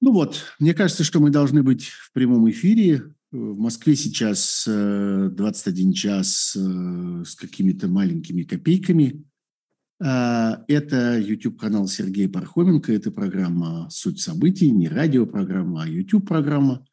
Ну вот, мне кажется, что мы должны быть в прямом эфире. В Москве сейчас 21 э, час э, с какими-то маленькими копейками. Это YouTube-канал Сергея Пархоменко. Это программа «Суть событий». Не радиопрограмма, а YouTube-программа.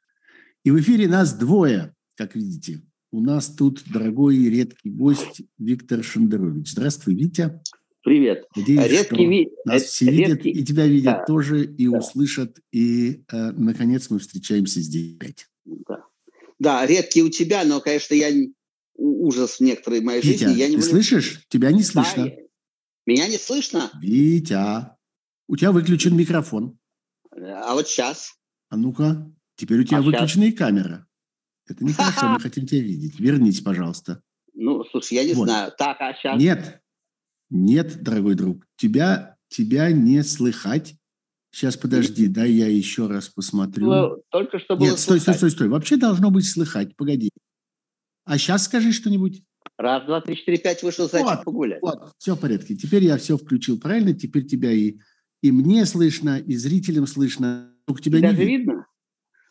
И в эфире нас двое, как видите. У нас тут дорогой и редкий гость Виктор Шендерович. Здравствуй, Витя. Привет. Надеюсь, редкий ви... Нас все редкий... видят, и тебя видят да. тоже, и да. услышат. И, э, наконец, мы встречаемся здесь. Да. да, редкий у тебя, но, конечно, я ужас в некоторой моей Витя, жизни. Я не ты буду... слышишь? Тебя не слышно. Да, меня не слышно? Витя, у тебя выключен микрофон. А вот сейчас? А ну-ка, теперь у тебя а выключена и камера. Это нехорошо, мы хотим тебя видеть. Вернись, пожалуйста. Ну, слушай, я не вот. знаю. Так, а сейчас? Нет, нет, дорогой друг, тебя, тебя не слыхать. Сейчас, подожди, дай я еще раз посмотрю. Только что было Нет, стой, стой, стой, стой. Вообще должно быть слыхать, погоди. А сейчас скажи что-нибудь. Раз, два, три, четыре, пять вышел зайчик вот, погулять. Вот, все в порядке. Теперь я все включил правильно. Теперь тебя и, и мне слышно, и зрителям слышно. Только тебя Даже не видно.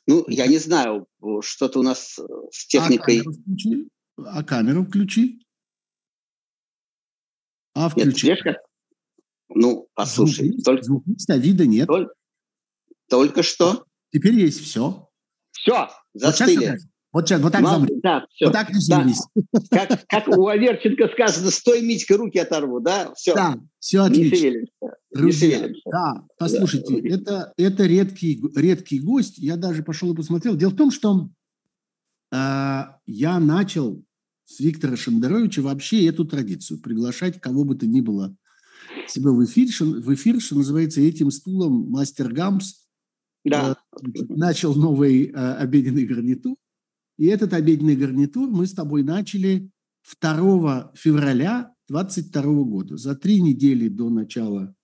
Ну, я не знаю, что-то у нас с техникой. А камеру включи. А камеру включи. А включи. Нет, Ну, послушай. Звук, только... звук есть, а вида нет. Только, только что. Теперь есть все. Все, застыли. Вот вот, сейчас, вот так Мам, Да, все. Вот так не да. как, как у Аверченко сказано, стой, Митька, руки оторву, да? Все. Да, все отлично. Не шевелимся. Друзья, не шевелимся. Да, послушайте, да. Это, это редкий, редкий гость. Я даже пошел и посмотрел. Дело в том, что э, я начал с Виктора Шендеровича вообще эту традицию. Приглашать кого бы то ни было себя в эфир, в эфир что называется, этим стулом мастер Гамс да. э, начал новый э, обеденный гарнитур. И этот обеденный гарнитур мы с тобой начали 2 февраля 22 года, за три недели до начала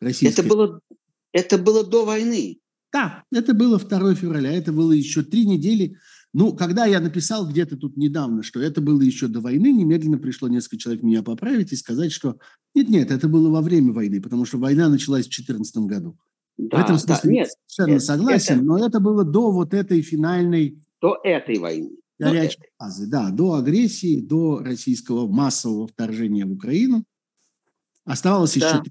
российской... Это было, это было до войны. Да, это было 2 февраля, это было еще три недели ну, когда я написал где-то тут недавно, что это было еще до войны, немедленно пришло несколько человек меня поправить и сказать, что нет-нет, это было во время войны, потому что война началась в 2014 году. Да, в этом смысле да, нет, совершенно нет, согласен, это... но это было до вот этой финальной... До этой войны. Горячей фазы, да, до агрессии, до российского массового вторжения в Украину. Оставалось да. еще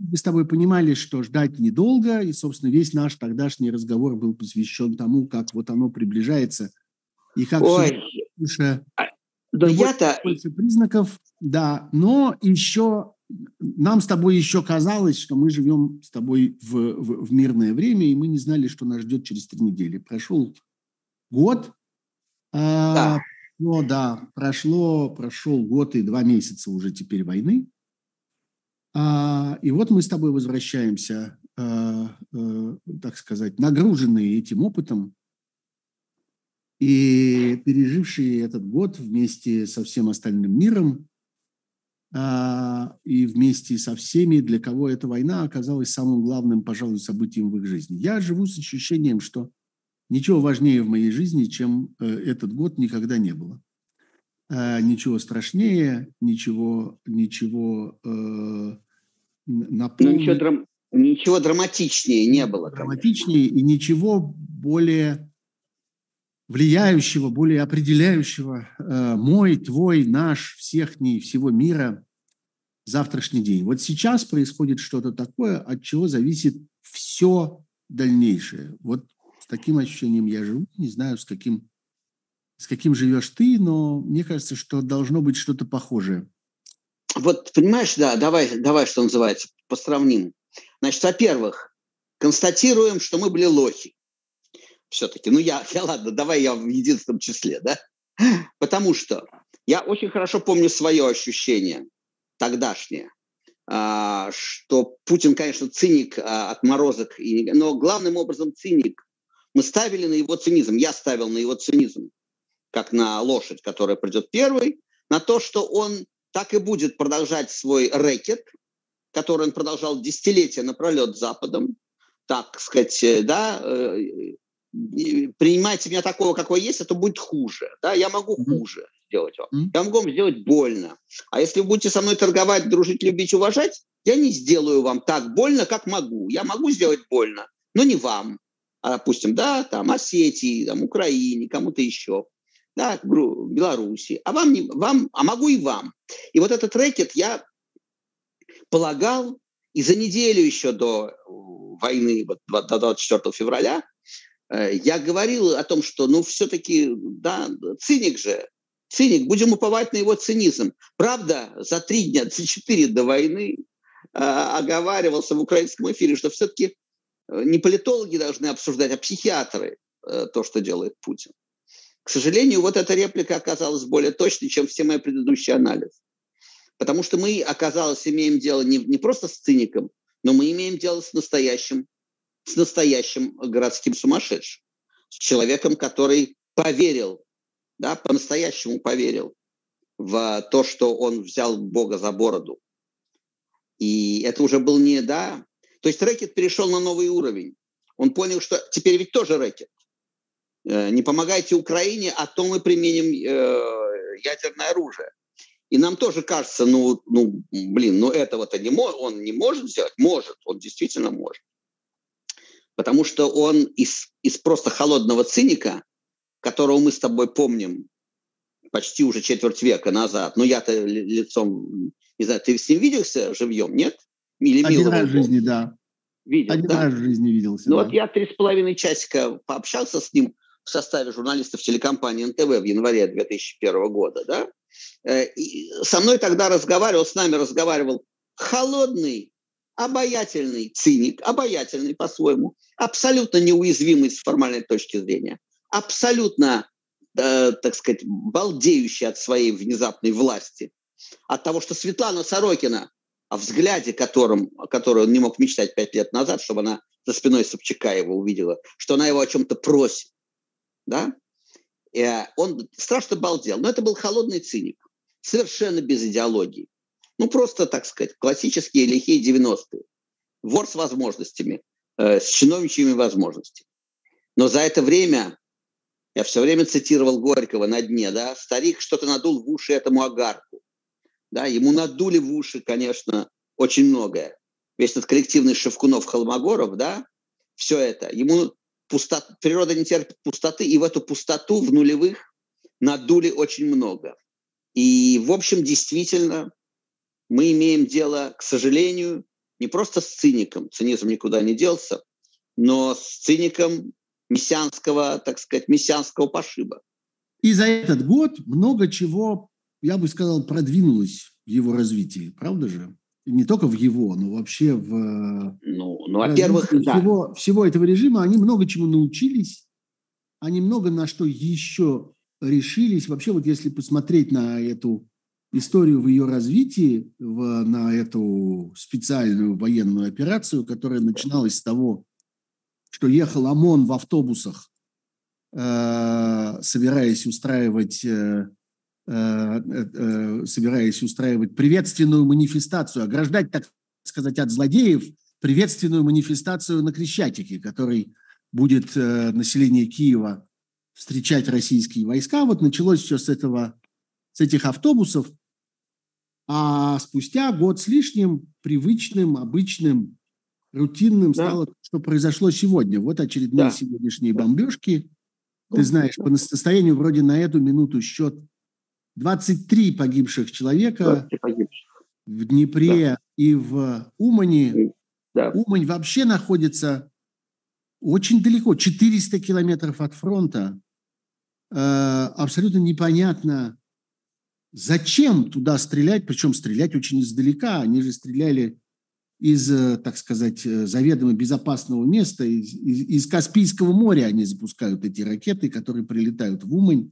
мы с тобой понимали, что ждать недолго, и, собственно, весь наш тогдашний разговор был посвящен тому, как вот оно приближается, и как Ой, все а, да я-то... признаков, да, но еще нам с тобой еще казалось, что мы живем с тобой в, в, в мирное время, и мы не знали, что нас ждет через три недели. Прошел год, а, да. А, ну да, прошло, прошел год и два месяца уже теперь войны. А, и вот мы с тобой возвращаемся, а, а, так сказать, нагруженные этим опытом и пережившие этот год вместе со всем остальным миром а, и вместе со всеми, для кого эта война оказалась самым главным, пожалуй, событием в их жизни. Я живу с ощущением, что ничего важнее в моей жизни, чем э, этот год, никогда не было. А, ничего страшнее, ничего, ничего э, наполненного. Ну, ничего, драм... ничего драматичнее не было. Драматичнее и ничего более влияющего, более определяющего э, мой, твой, наш, всех дней, всего мира завтрашний день. Вот сейчас происходит что-то такое, от чего зависит все дальнейшее. Вот с таким ощущением я живу, не знаю, с каким с каким живешь ты, но мне кажется, что должно быть что-то похожее. Вот, понимаешь, да, давай, давай, что называется, посравним. Значит, во-первых, констатируем, что мы были лохи. Все-таки, ну я, я, ладно, давай я в единственном числе, да? Потому что я очень хорошо помню свое ощущение тогдашнее, а, что Путин, конечно, циник, а, отморозок, но главным образом циник. Мы ставили на его цинизм, я ставил на его цинизм как на лошадь, которая придет первой, на то, что он так и будет продолжать свой рэкет, который он продолжал десятилетия напролет Западом, так сказать, э, да, э, принимайте меня такого, какой есть, это будет хуже. Да? Я могу mm-hmm. хуже сделать вам. Mm-hmm. Я могу вам сделать больно. А если вы будете со мной торговать, дружить, любить, уважать, я не сделаю вам так больно, как могу. Я могу сделать больно, но не вам. а, допустим, да, там Осетии, там Украине, кому-то еще, да, Беларуси, а вам, не, вам, а могу и вам. И вот этот рэкет я полагал, и за неделю еще до войны, вот, до 24 февраля, э, я говорил о том, что, ну, все-таки, да, циник же, циник, будем уповать на его цинизм. Правда, за три дня, за четыре до войны э, оговаривался в украинском эфире, что все-таки э, не политологи должны обсуждать, а психиатры э, то, что делает Путин. К сожалению, вот эта реплика оказалась более точной, чем все мои предыдущие анализы. Потому что мы, оказалось, имеем дело не, не просто с циником, но мы имеем дело с настоящим, с настоящим городским сумасшедшим, с человеком, который поверил, да, по-настоящему поверил в то, что он взял Бога за бороду. И это уже был не, да, то есть рэкет перешел на новый уровень. Он понял, что теперь ведь тоже рэкет. Э, не помогайте Украине, а то мы применим э, ядерное оружие. И нам тоже кажется, ну, ну блин, ну этого-то не он не может сделать. Может, он действительно может. Потому что он из, из просто холодного циника, которого мы с тобой помним почти уже четверть века назад, ну я-то лицом, не знаю, ты с ним виделся живьем, нет? Или Один раз в жизни, да. Видел, Один да? раз в жизни виделся, Ну да. вот я три с половиной часика пообщался с ним в составе журналистов телекомпании НТВ в январе 2001 года, да? Э, и со мной тогда разговаривал, с нами разговаривал холодный, обаятельный циник, обаятельный по-своему, абсолютно неуязвимый с формальной точки зрения, абсолютно, э, так сказать, балдеющий от своей внезапной власти, от того, что Светлана Сорокина, о взгляде которым, который он не мог мечтать пять лет назад, чтобы она за спиной Собчака его увидела, что она его о чем-то просит, да, Э, он страшно балдел, но это был холодный циник, совершенно без идеологии. Ну, просто, так сказать, классические лихие 90-е. Вор с возможностями, э, с чиновничьими возможностями. Но за это время, я все время цитировал Горького на дне, да, старик что-то надул в уши этому агарку. Да, ему надули в уши, конечно, очень многое. Весь этот коллективный Шевкунов-Холмогоров, да, все это. Ему пустот, природа не терпит пустоты, и в эту пустоту в нулевых надули очень много. И, в общем, действительно, мы имеем дело, к сожалению, не просто с циником, цинизм никуда не делся, но с циником мессианского, так сказать, мессианского пошиба. И за этот год много чего, я бы сказал, продвинулось в его развитии, правда же? не только в его, но вообще в... Ну, ну во-первых, всего, да. всего этого режима они много чему научились, они много на что еще решились. Вообще вот если посмотреть на эту историю в ее развитии, в, на эту специальную военную операцию, которая начиналась с того, что ехал ОМОН в автобусах, э, собираясь устраивать э, Э, э, собираясь устраивать приветственную манифестацию, ограждать, так сказать, от злодеев приветственную манифестацию на Крещатике, который будет э, население Киева встречать российские войска. Вот началось все с, этого, с этих автобусов, а спустя год с лишним привычным, обычным, рутинным да. стало, что произошло сегодня. Вот очередные да. сегодняшние бомбежки. Ты знаешь, по состоянию вроде на эту минуту счет 23 погибших человека 23 погибших. в Днепре да. и в Умане. Да. Умань вообще находится очень далеко, 400 километров от фронта. Э, абсолютно непонятно, зачем туда стрелять, причем стрелять очень издалека. Они же стреляли из, э, так сказать, э, заведомо безопасного места, из, из, из Каспийского моря они запускают эти ракеты, которые прилетают в Умань.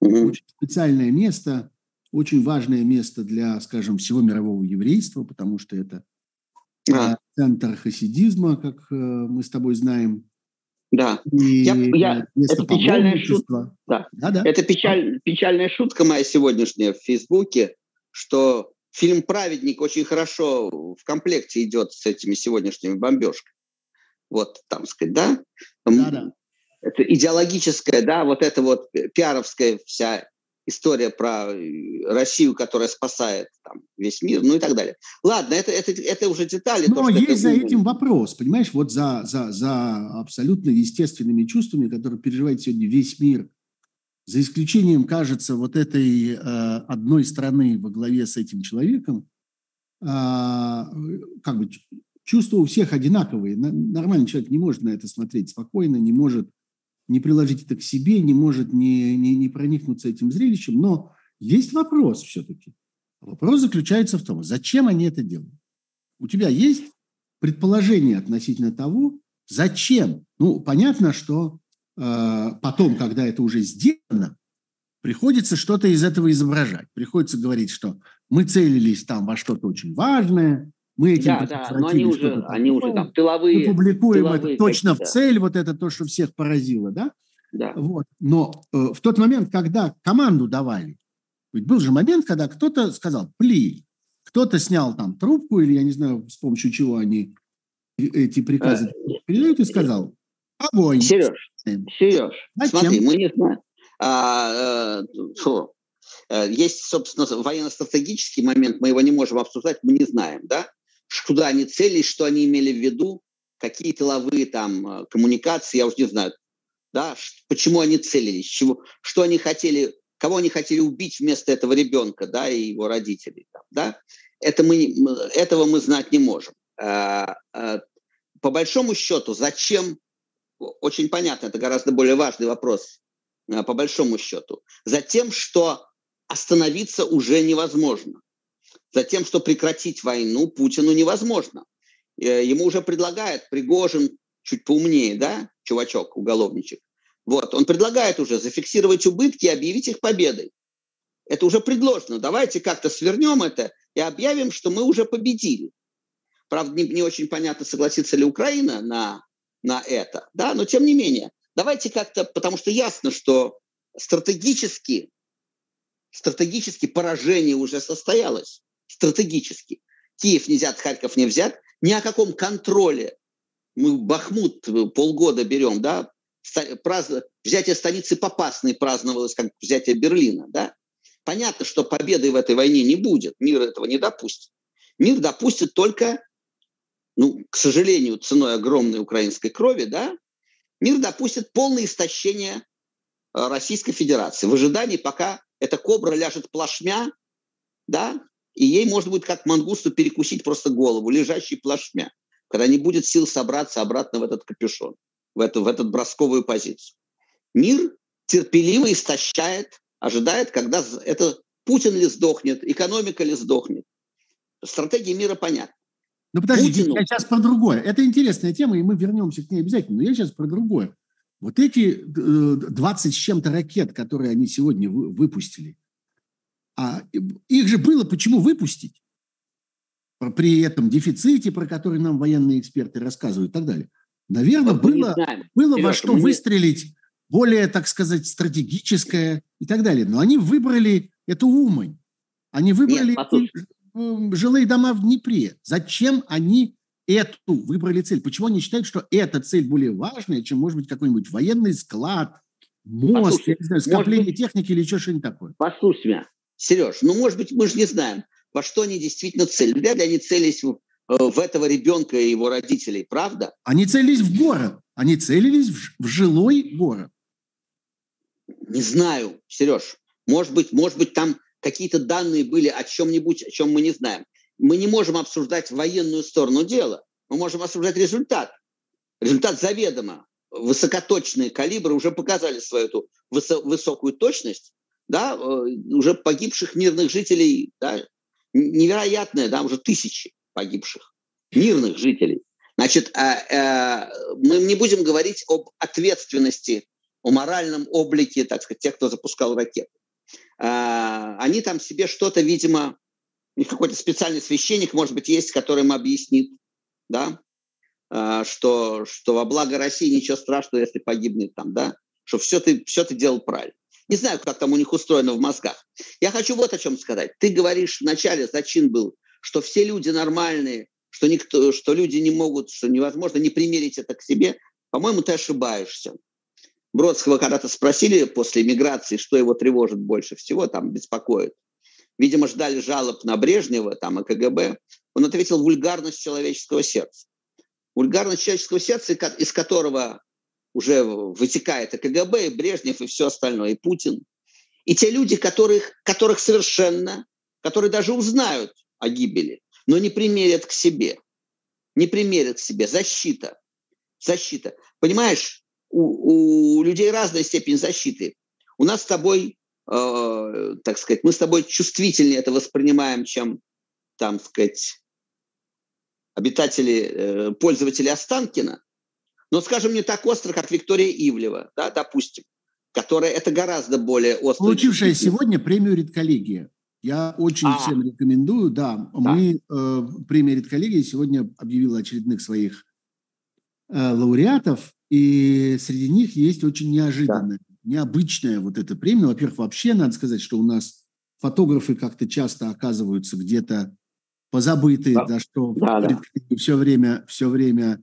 Угу. Очень специальное место, очень важное место для, скажем, всего мирового еврейства, потому что это а. центр хасидизма, как мы с тобой знаем. Да. И я, я, это печальная шутка. Да. Да, да. Это печаль, печальная шутка моя сегодняшняя в Фейсбуке, что фильм «Праведник» очень хорошо в комплекте идет с этими сегодняшними бомбежками. Вот, там сказать, да? Да, да это идеологическая, да, вот эта вот пиаровская вся история про э, Россию, которая спасает там, весь мир, ну и так далее. Ладно, это, это, это уже детали. Но то, есть за этим вопрос, понимаешь, вот за, за, за абсолютно естественными чувствами, которые переживает сегодня весь мир, за исключением, кажется, вот этой э, одной страны во главе с этим человеком, э, как бы чувства у всех одинаковые. Нормальный человек не может на это смотреть спокойно, не может не приложить это к себе, не может не, не, не проникнуться этим зрелищем. Но есть вопрос все-таки. Вопрос заключается в том, зачем они это делают. У тебя есть предположение относительно того, зачем. Ну, понятно, что э, потом, когда это уже сделано, приходится что-то из этого изображать. Приходится говорить, что мы целились там во что-то очень важное, мы этим да, да, но они уже, они уже там тыловые. Мы публикуем тыловые это точно в цель, вот это то, что всех поразило, да? Да. Вот. Но э, в тот момент, когда команду давали, ведь был же момент, когда кто-то сказал «пли», кто-то снял там трубку, или я не знаю, с помощью чего они эти приказы э, передают, и сказал «огонь». Сереж, Сереж, Зачем? смотри, мы не знаем. А, э, есть, собственно, военно-стратегический момент, мы его не можем обсуждать, мы не знаем, да? Куда они целились, что они имели в виду, какие тыловые там э, коммуникации, я уже не знаю, да, почему они целились, чего, что они хотели, кого они хотели убить вместо этого ребенка, да, и его родителей, там, да, это мы, этого мы знать не можем. А, а, по большому счету, зачем, очень понятно, это гораздо более важный вопрос, а, по большому счету, за тем, что остановиться уже невозможно за тем, что прекратить войну Путину невозможно. Э, ему уже предлагает Пригожин, чуть поумнее, да, чувачок, уголовничек. Вот, он предлагает уже зафиксировать убытки и объявить их победой. Это уже предложено. Давайте как-то свернем это и объявим, что мы уже победили. Правда, не, не очень понятно, согласится ли Украина на, на это, да, но тем не менее. Давайте как-то, потому что ясно, что стратегически, стратегически поражение уже состоялось стратегически. Киев не взят, Харьков не взят. Ни о каком контроле. Мы Бахмут полгода берем, да, Празд... взятие столицы Попасной праздновалось как взятие Берлина, да. Понятно, что победы в этой войне не будет, мир этого не допустит. Мир допустит только, ну, к сожалению, ценой огромной украинской крови, да, мир допустит полное истощение э, Российской Федерации в ожидании, пока эта кобра ляжет плашмя, да, и ей можно будет как мангусту перекусить просто голову, лежащий плашмя, когда не будет сил собраться обратно в этот капюшон, в эту, в эту бросковую позицию. Мир терпеливо истощает, ожидает, когда это Путин ли сдохнет, экономика ли сдохнет. Стратегия мира понятна. Ну подожди, Путину... я сейчас про другое. Это интересная тема, и мы вернемся к ней обязательно. Но я сейчас про другое. Вот эти 20 с чем-то ракет, которые они сегодня выпустили, а их же было почему выпустить? При этом дефиците, про который нам военные эксперты рассказывают и так далее. Наверное, вот было, было во что выстрелить более, так сказать, стратегическое и так далее. Но они выбрали эту Умань. Они выбрали Нет, жилые дома в Днепре. Зачем они эту выбрали цель? Почему они считают, что эта цель более важная, чем, может быть, какой-нибудь военный склад, мост, я не знаю, скопление быть, техники или еще что-нибудь такое? Послушай меня, Сереж, ну, может быть, мы же не знаем, во что они действительно целились. Вряд ли они целились в, э, в этого ребенка и его родителей, правда? Они целились в город. Они целились в, в жилой город. Не знаю, Сереж. Может быть, может быть, там какие-то данные были о чем-нибудь, о чем мы не знаем. Мы не можем обсуждать военную сторону дела. Мы можем обсуждать результат. Результат заведомо. Высокоточные калибры уже показали свою эту высокую точность да, э, уже погибших мирных жителей, да, невероятное, да, уже тысячи погибших мирных жителей. Значит, а, а, мы не будем говорить об ответственности, о моральном облике, так сказать, тех, кто запускал ракеты. А, они там себе что-то, видимо, какой-то специальный священник, может быть, есть, который им объяснит, да, что, что во благо России ничего страшного, если погибнет там, да, что все ты, все ты делал правильно. Не знаю, как там у них устроено в мозгах. Я хочу вот о чем сказать. Ты говоришь вначале, зачин был, что все люди нормальные, что, никто, что люди не могут, что невозможно не примерить это к себе. По-моему, ты ошибаешься. Бродского когда-то спросили после миграции, что его тревожит больше всего, там беспокоит. Видимо, ждали жалоб на Брежнева там, и КГБ. Он ответил вульгарность человеческого сердца. Вульгарность человеческого сердца, из которого уже вытекает и КГБ, и Брежнев, и все остальное, и Путин. И те люди, которых, которых совершенно, которые даже узнают о гибели, но не примерят к себе. Не примерят к себе. Защита. Защита. Понимаешь, у, у людей разная степень защиты. У нас с тобой, э, так сказать, мы с тобой чувствительнее это воспринимаем, чем, там, сказать, обитатели, э, пользователи Останкина. Но, скажем, не так остро, как Виктория Ивлева, да, допустим, которая это гораздо более остро. Получившая сегодня премию «Редколлегия». Я очень а. всем рекомендую, да. да. Мы, э, премия «Редколлегия» сегодня объявила очередных своих э, лауреатов, и среди них есть очень неожиданная, да. необычная вот эта премия. Во-первых, вообще надо сказать, что у нас фотографы как-то часто оказываются где-то позабытые, да, да что да, да. все время, все время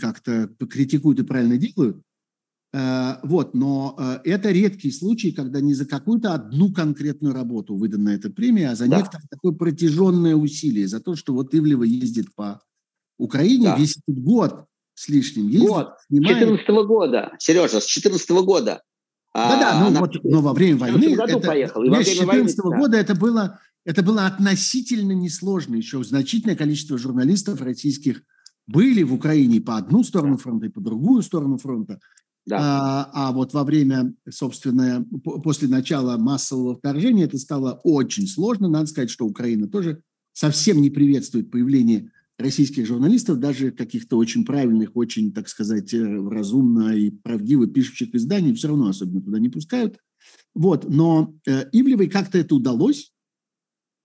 как-то критикуют и правильно делают. Э, вот, но э, это редкий случай, когда не за какую-то одну конкретную работу выдана эта премия, а за да. некоторое такое протяженное усилие, за то, что вот Ивлева ездит по Украине да. весь этот год с лишним. Ездит, год, снимает. 14 -го года, Сережа, с 14 -го года. Да-да, ну вот, но во время войны... году это, поехал. И во время с 14 -го года да. это было, это было относительно несложно. Еще значительное количество журналистов российских были в Украине по одну сторону фронта и по другую сторону фронта. Да. А, а вот во время, собственно, после начала массового вторжения это стало очень сложно. Надо сказать, что Украина тоже совсем не приветствует появление российских журналистов, даже каких-то очень правильных, очень, так сказать, э, разумно и правдиво пишущих изданий, все равно особенно туда не пускают. Вот, но э, Ивлевой как-то это удалось,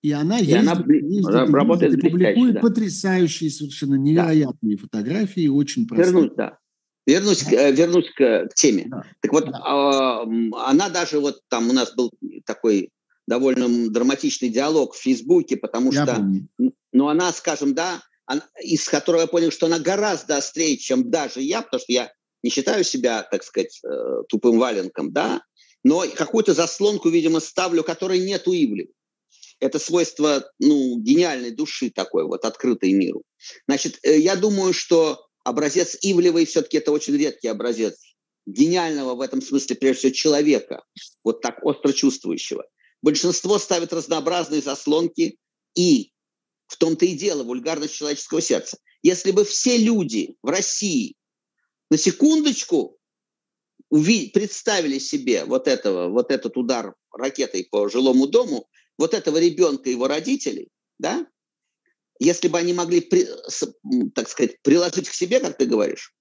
и она, и ездит, она ездит, работает ездит, публикует да. потрясающие, совершенно невероятные да. фотографии, очень простые. Вернусь, да. Вернусь, да. Э, вернусь к, к теме. Да. Так вот, да. э, она даже вот там у нас был такой довольно драматичный диалог в Фейсбуке, потому я что, помню. ну, она, скажем, да, она, из которого я понял, что она гораздо острее, чем даже я, потому что я не считаю себя, так сказать, э, тупым валенком, да, но какую-то заслонку, видимо, ставлю, которой нет у Ивлева. Это свойство ну, гениальной души такой вот, открытой миру. Значит, э, я думаю, что образец Ивлевой все-таки это очень редкий образец гениального в этом смысле, прежде всего, человека, вот так остро чувствующего. Большинство ставит разнообразные заслонки и в том-то и дело вульгарность человеческого сердца. Если бы все люди в России на секундочку представили себе вот, этого, вот этот удар ракетой по жилому дому, вот этого ребенка, его родителей, да, если бы они могли, так сказать, приложить к себе, как ты говоришь,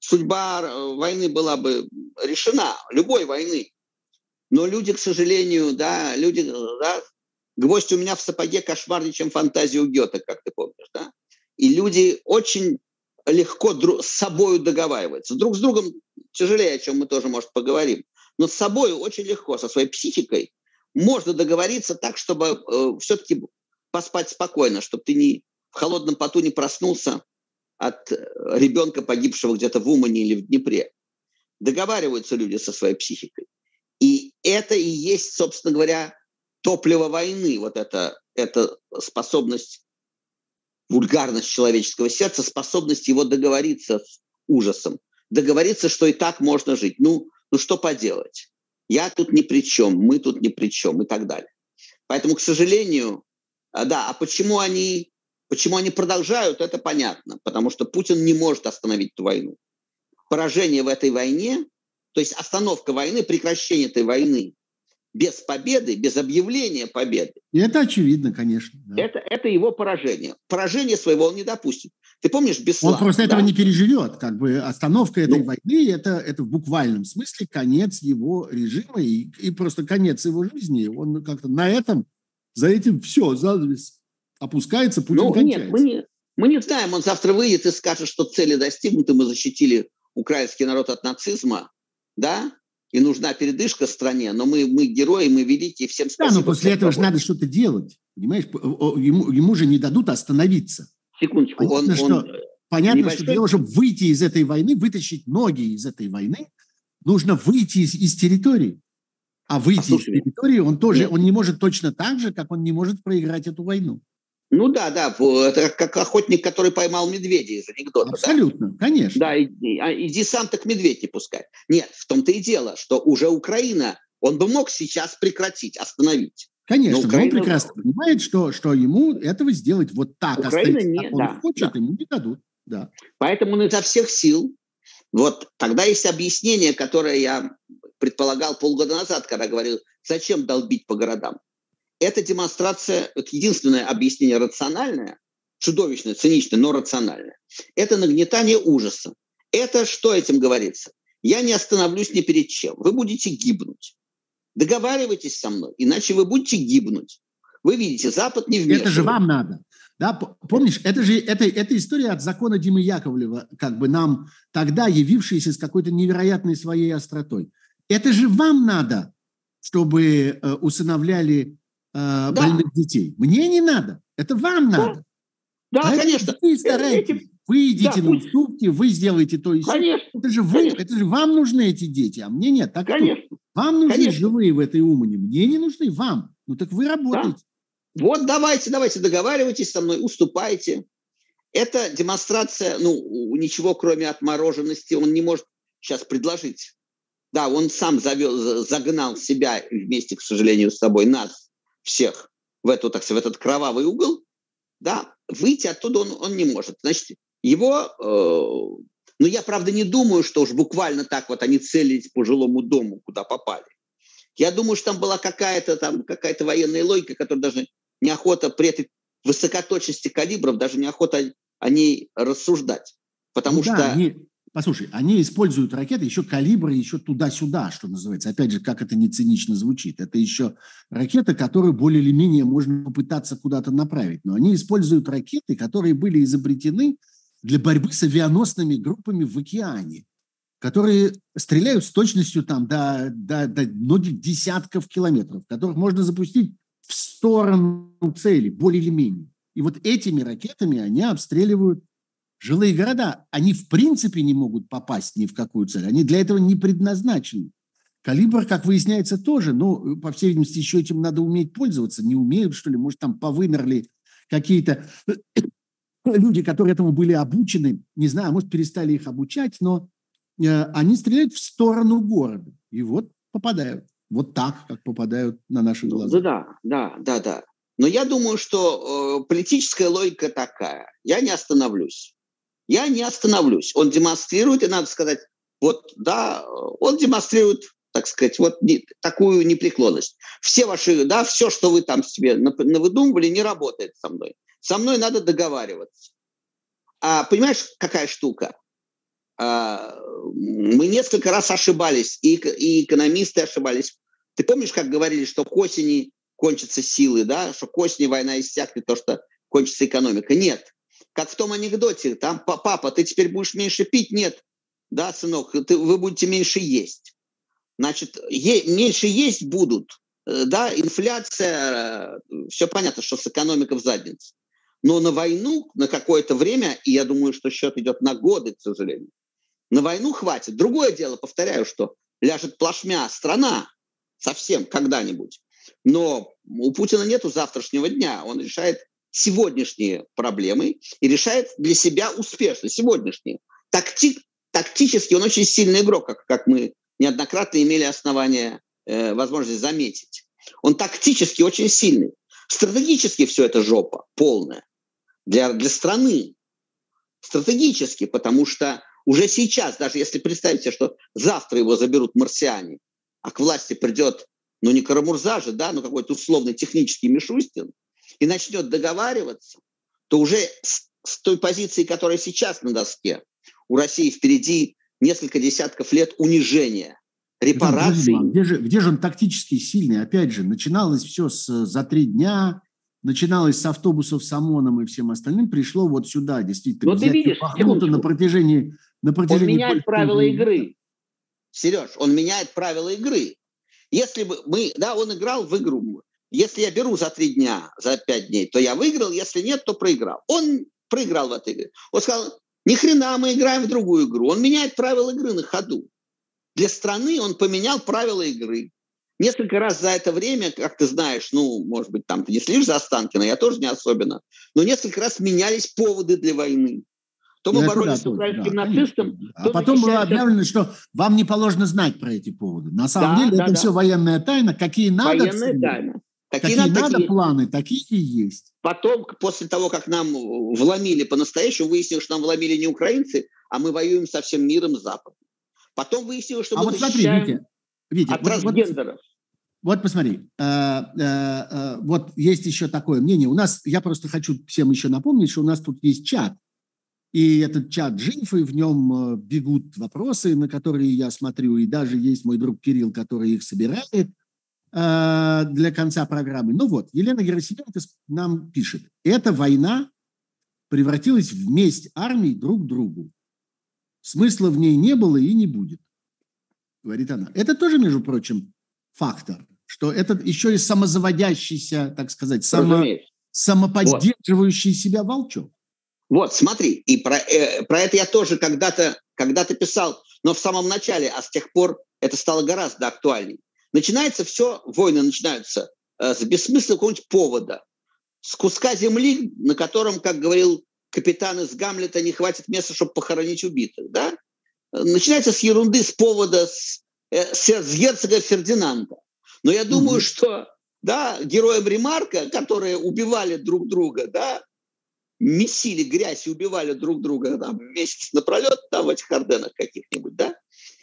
судьба э, войны была бы решена, любой войны. Но люди, к сожалению, да, люди, да, гвоздь у меня в сапоге кошмарнее, чем фантазия у Гёте, как ты помнишь, да? И люди очень легко друг, с собой договариваются. Друг с другом тяжелее, о чем мы тоже, может, поговорим. Но с собой очень легко, со своей психикой можно договориться так, чтобы э, все-таки поспать спокойно, чтобы ты не в холодном поту не проснулся от э, ребенка, погибшего где-то в Умане или в Днепре. Договариваются люди со своей психикой. И это и есть, собственно говоря, топливо войны, вот это, это способность, вульгарность человеческого сердца, способность его договориться с ужасом, договориться, что и так можно жить. Ну, ну что поделать? Я тут ни при чем, мы тут ни при чем и так далее. Поэтому, к сожалению, а, да, а почему они, почему они продолжают, это понятно, потому что Путин не может остановить эту войну. Поражение в этой войне, то есть остановка войны, прекращение этой войны без победы, без объявления победы. И это очевидно, конечно. Да. Это, это его поражение. Поражение своего он не допустит. Ты помнишь Беслан? Он просто да? этого не переживет. Как бы остановка этой ну, войны это, это в буквальном смысле конец его режима и, и просто конец его жизни. Он как-то на этом, за этим все, занавес опускается, Путин ну, кончается. Нет, мы не, мы не знаем, он завтра выйдет и скажет, что цели достигнуты, мы защитили украинский народ от нацизма, да, и нужна передышка стране, но мы, мы герои, мы великие, всем спасибо. Да, но после этого же надо что-то делать, понимаешь? Ему, ему же не дадут остановиться. Секундочку. Понятно, он, что, он понятно небольшой... что дело, чтобы выйти из этой войны, вытащить ноги из этой войны, нужно выйти из, из территории. А выйти Послушай, из территории он тоже, нет. он не может точно так же, как он не может проиграть эту войну. Ну да, да, это как охотник, который поймал медведя из анекдота. Абсолютно, да? конечно. Да, иди, а, иди сам так медведь не пускай. Нет, в том-то и дело, что уже Украина, он бы мог сейчас прекратить, остановить. Конечно, но, Украина... он прекрасно понимает, что, что ему этого сделать вот так, Украина не, как он да, хочет, да. ему не дадут. Да. Поэтому он изо всех сил. Вот тогда есть объяснение, которое я предполагал полгода назад, когда говорил, зачем долбить по городам. Это демонстрация, это единственное объяснение рациональное, чудовищное, циничное, но рациональное. Это нагнетание ужаса. Это что этим говорится? Я не остановлюсь ни перед чем. Вы будете гибнуть. Договаривайтесь со мной, иначе вы будете гибнуть. Вы видите, Запад не вмешивается. Это же вам надо. Да, помнишь, это же это, это история от закона Димы Яковлева, как бы нам тогда явившаяся с какой-то невероятной своей остротой. Это же вам надо, чтобы э, усыновляли э, да. больных детей. Мне не надо. Это вам да. надо. Да, Поэтому конечно. Вы старайтесь. Эти... Вы идите да, на уступки, вы сделаете то и Конечно. Это же, вы, конечно. это же вам нужны эти дети, а мне нет. Так конечно. Кто? Вам нужны конечно. живые в этой Умане. Мне не нужны, вам. Ну так вы работаете. Да. Вот давайте, давайте, договаривайтесь со мной, уступайте. Это демонстрация, ну, ничего кроме отмороженности он не может сейчас предложить. Да, он сам завел, загнал себя вместе, к сожалению, с собой, нас всех в, эту, так сказать, в этот кровавый угол. Да, выйти оттуда он, он не может. Значит, его... Э, ну, я, правда, не думаю, что уж буквально так вот они целились по жилому дому, куда попали. Я думаю, что там была какая-то там какая-то военная логика, которая даже неохота при этой высокоточности калибров, даже неохота о ней рассуждать. Потому ну, что... Да, они, Послушай, они используют ракеты еще калибры, еще туда-сюда, что называется. Опять же, как это не цинично звучит. Это еще ракеты, которые более или менее можно попытаться куда-то направить. Но они используют ракеты, которые были изобретены для борьбы с авианосными группами в океане, которые стреляют с точностью там, до, до, до многих десятков километров, которых можно запустить в сторону цели, более или менее. И вот этими ракетами они обстреливают Жилые города, они в принципе не могут попасть ни в какую цель. Они для этого не предназначены. Калибр, как выясняется, тоже. Но, по всей видимости, еще этим надо уметь пользоваться. Не умеют, что ли? Может, там повымерли какие-то люди, которые этому были обучены. Не знаю, может, перестали их обучать, но э, они стреляют в сторону города. И вот попадают. Вот так, как попадают на наши глаза. Да, да, да, да. Но я думаю, что э, политическая логика такая. Я не остановлюсь. Я не остановлюсь. Он демонстрирует, и надо сказать, вот, да, он демонстрирует, так сказать, вот не, такую непреклонность. Все ваши, да, все, что вы там себе навыдумывали, не работает со мной. Со мной надо договариваться. А понимаешь, какая штука? А, мы несколько раз ошибались, и, и экономисты ошибались. Ты помнишь, как говорили, что к осени кончатся силы, да, что к осени война иссякнет, то, что кончится экономика? Нет как в том анекдоте, там, папа, ты теперь будешь меньше пить? Нет. Да, сынок, ты, вы будете меньше есть. Значит, е- меньше есть будут, э, да, инфляция, э, все понятно, что с экономикой в заднице. Но на войну на какое-то время, и я думаю, что счет идет на годы, к сожалению, на войну хватит. Другое дело, повторяю, что ляжет плашмя страна совсем когда-нибудь. Но у Путина нету завтрашнего дня. Он решает сегодняшние проблемы и решает для себя успешно сегодняшние. Такти, тактически он очень сильный игрок, как, как мы неоднократно имели основания, э, возможность заметить. Он тактически очень сильный. Стратегически все это жопа полная для, для страны. Стратегически, потому что уже сейчас, даже если представить себе, что завтра его заберут марсиане, а к власти придет, ну не Карамурза же, да, но какой-то условный технический Мишустин, и начнет договариваться, то уже с, с той позиции, которая сейчас на доске, у России впереди несколько десятков лет унижения, репараций. Где же, где же он тактически сильный? Опять же, начиналось все с, за три дня, начиналось с автобусов с ОМОНом и всем остальным, пришло вот сюда, действительно. Но ты видишь, на протяжении, на протяжении... Он меняет правила игры. Сереж, он меняет правила игры. Если бы мы, да, он играл в игру, если я беру за три дня, за пять дней, то я выиграл, если нет, то проиграл. Он проиграл в этой игре. Он сказал, ни хрена мы играем в другую игру. Он меняет правила игры на ходу. Для страны он поменял правила игры. Несколько раз за это время, как ты знаешь, ну, может быть, там ты не следишь за Останкино, я тоже не особенно, но несколько раз менялись поводы для войны. То мы это боролись да, с украинским да, нацистом. А потом было объявлено, что вам не положено знать про эти поводы. На самом да, деле да, это да. все военная тайна. Какие надо, военная тайна. Какие, какие надо, такие... планы, такие и есть. Потом, после того, как нам вломили по-настоящему, выяснилось, что нам вломили не украинцы, а мы воюем со всем миром Запада. Потом выяснилось, что а мы вот смотри, Витя, Витя, от вот, трансгендеров. Вот, вот посмотри, э, э, э, вот есть еще такое мнение. У нас, я просто хочу всем еще напомнить, что у нас тут есть чат. И этот чат жив, и в нем э, бегут вопросы, на которые я смотрю. И даже есть мой друг Кирилл, который их собирает э, для конца программы. Ну вот, Елена Герасименко нам пишет. Эта война превратилась в месть армий друг другу. Смысла в ней не было и не будет, говорит она. Это тоже, между прочим, фактор, что это еще и самозаводящийся, так сказать, само, самоподдерживающий вот. себя волчок. Вот, смотри, и про, э, про это я тоже когда-то когда писал, но в самом начале, а с тех пор это стало гораздо актуальней. Начинается все, войны начинаются э, с бессмысленного какого-нибудь повода, с куска земли, на котором, как говорил капитан из Гамлета не хватит места, чтобы похоронить убитых. Да? Начинается с ерунды, с повода, с, э, с, герцога Фердинанда. Но я думаю, mm-hmm. что да, героям Ремарка, которые убивали друг друга, да, месили грязь и убивали друг друга там, месяц напролет там, в этих орденах каких-нибудь, да,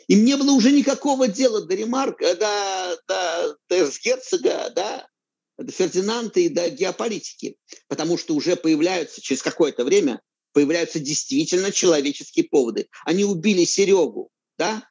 им не было уже никакого дела до Ремарка, до, до, до герцога, да, до Фердинанда и до геополитики, потому что уже появляются, через какое-то время, появляются действительно человеческие поводы. Они убили Серегу, да?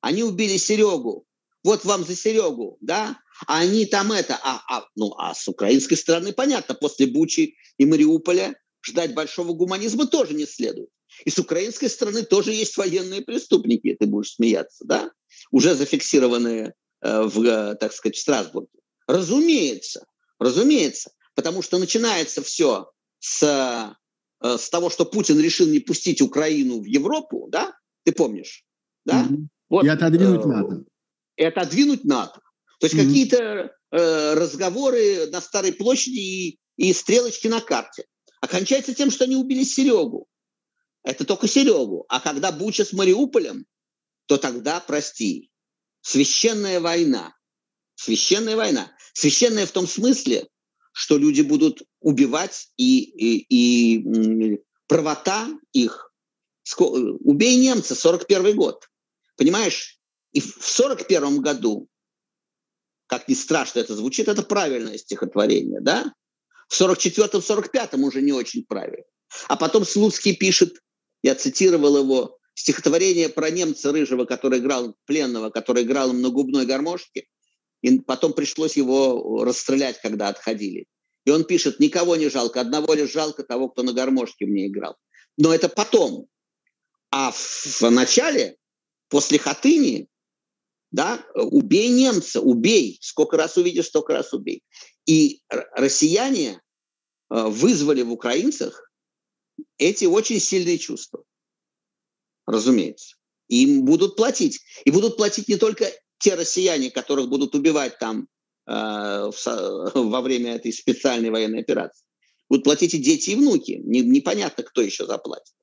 Они убили Серегу. Вот вам за Серегу, да? А они там это, а, а, ну, а с украинской стороны понятно, после Бучи и Мариуполя ждать большого гуманизма тоже не следует. И с украинской стороны тоже есть военные преступники, ты будешь смеяться, да? Уже зафиксированные э, в, э, так сказать, в Страсбурге. Разумеется, разумеется, потому что начинается все с, э, с того, что Путин решил не пустить Украину в Европу, да? Ты помнишь? Да? Mm-hmm. Вот, и отодвинуть э, НАТО. И отодвинуть НАТО. То есть mm-hmm. какие-то э, разговоры на Старой площади и, и стрелочки на карте. Окончается тем, что они убили Серегу. Это только Серегу. А когда Буча с Мариуполем, то тогда, прости, священная война. Священная война. Священная в том смысле, что люди будут убивать и, и, и правота их. Убей немца, 41 год. Понимаешь? И в 41 году, как ни страшно это звучит, это правильное стихотворение, да? В 44-м, 45-м уже не очень правильно. А потом Слуцкий пишет, я цитировал его, стихотворение про немца рыжего, который играл пленного, который играл на губной гармошке, и потом пришлось его расстрелять, когда отходили. И он пишет, никого не жалко, одного лишь жалко того, кто на гармошке мне играл. Но это потом. А в, в начале, после Хатыни, да, убей немца, убей. Сколько раз увидишь, столько раз убей. И россияне э, вызвали в украинцах эти очень сильные чувства. Разумеется. Им будут платить. И будут платить не только те россияне, которых будут убивать там э, в, во время этой специальной военной операции. Будут платить и дети, и внуки. Не, непонятно, кто еще заплатит.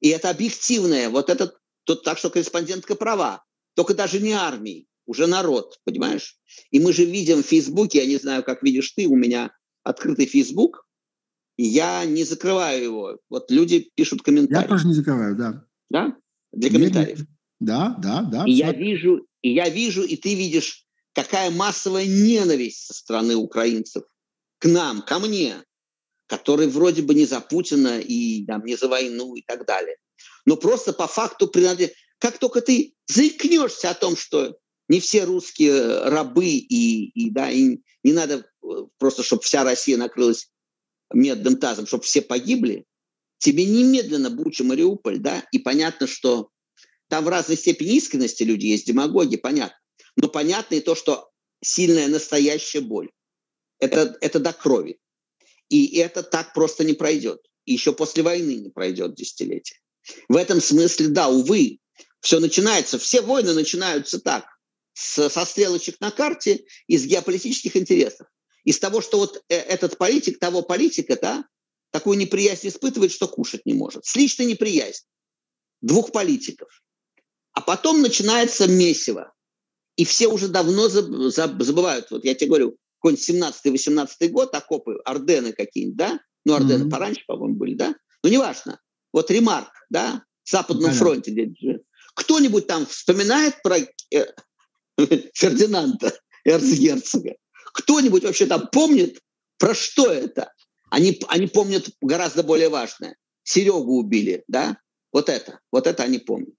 И это объективное. Вот это тут так, что корреспондентка права. Только даже не армии, уже народ, понимаешь? И мы же видим в Фейсбуке, я не знаю, как видишь ты, у меня открытый Фейсбук, и я не закрываю его. Вот люди пишут комментарии. Я тоже не закрываю, да. Да? Для комментариев. Да, да, да. И я вижу, и я вижу, и ты видишь, какая массовая ненависть со стороны украинцев к нам, ко мне, который вроде бы не за Путина и там, не за войну и так далее. Но просто по факту принадлежит. Как только ты заикнешься о том, что не все русские рабы, и, и, да, и не надо э, просто, чтобы вся Россия накрылась медным тазом, чтобы все погибли, тебе немедленно Буча, Мариуполь, да, и понятно, что там в разной степени искренности люди есть, демагоги, понятно. Но понятно и то, что сильная настоящая боль. Это, это до крови. И это так просто не пройдет. И еще после войны не пройдет десятилетие. В этом смысле, да, увы, Все начинается, все войны начинаются так, с, со стрелочек на карте, из геополитических интересов. Из того, что вот э, этот политик, того политика, да, такую неприязнь испытывает, что кушать не может. С личной неприязнь двух политиков. А потом начинается месиво. И все уже давно забывают. Вот я тебе говорю, какой-нибудь 17-18 год, окопы, Ордены какие-нибудь, да? Ну, Ордены mm-hmm. пораньше, по-моему, были, да? Ну, неважно. Вот Ремарк, да? В Западном mm-hmm. фронте. Где Кто-нибудь там вспоминает про э, Фердинанда Эрцгерцога? Кто-нибудь вообще там помнит, про что это? Они, они помнят гораздо более важное. Серегу убили, да? Вот это, вот это они помнят.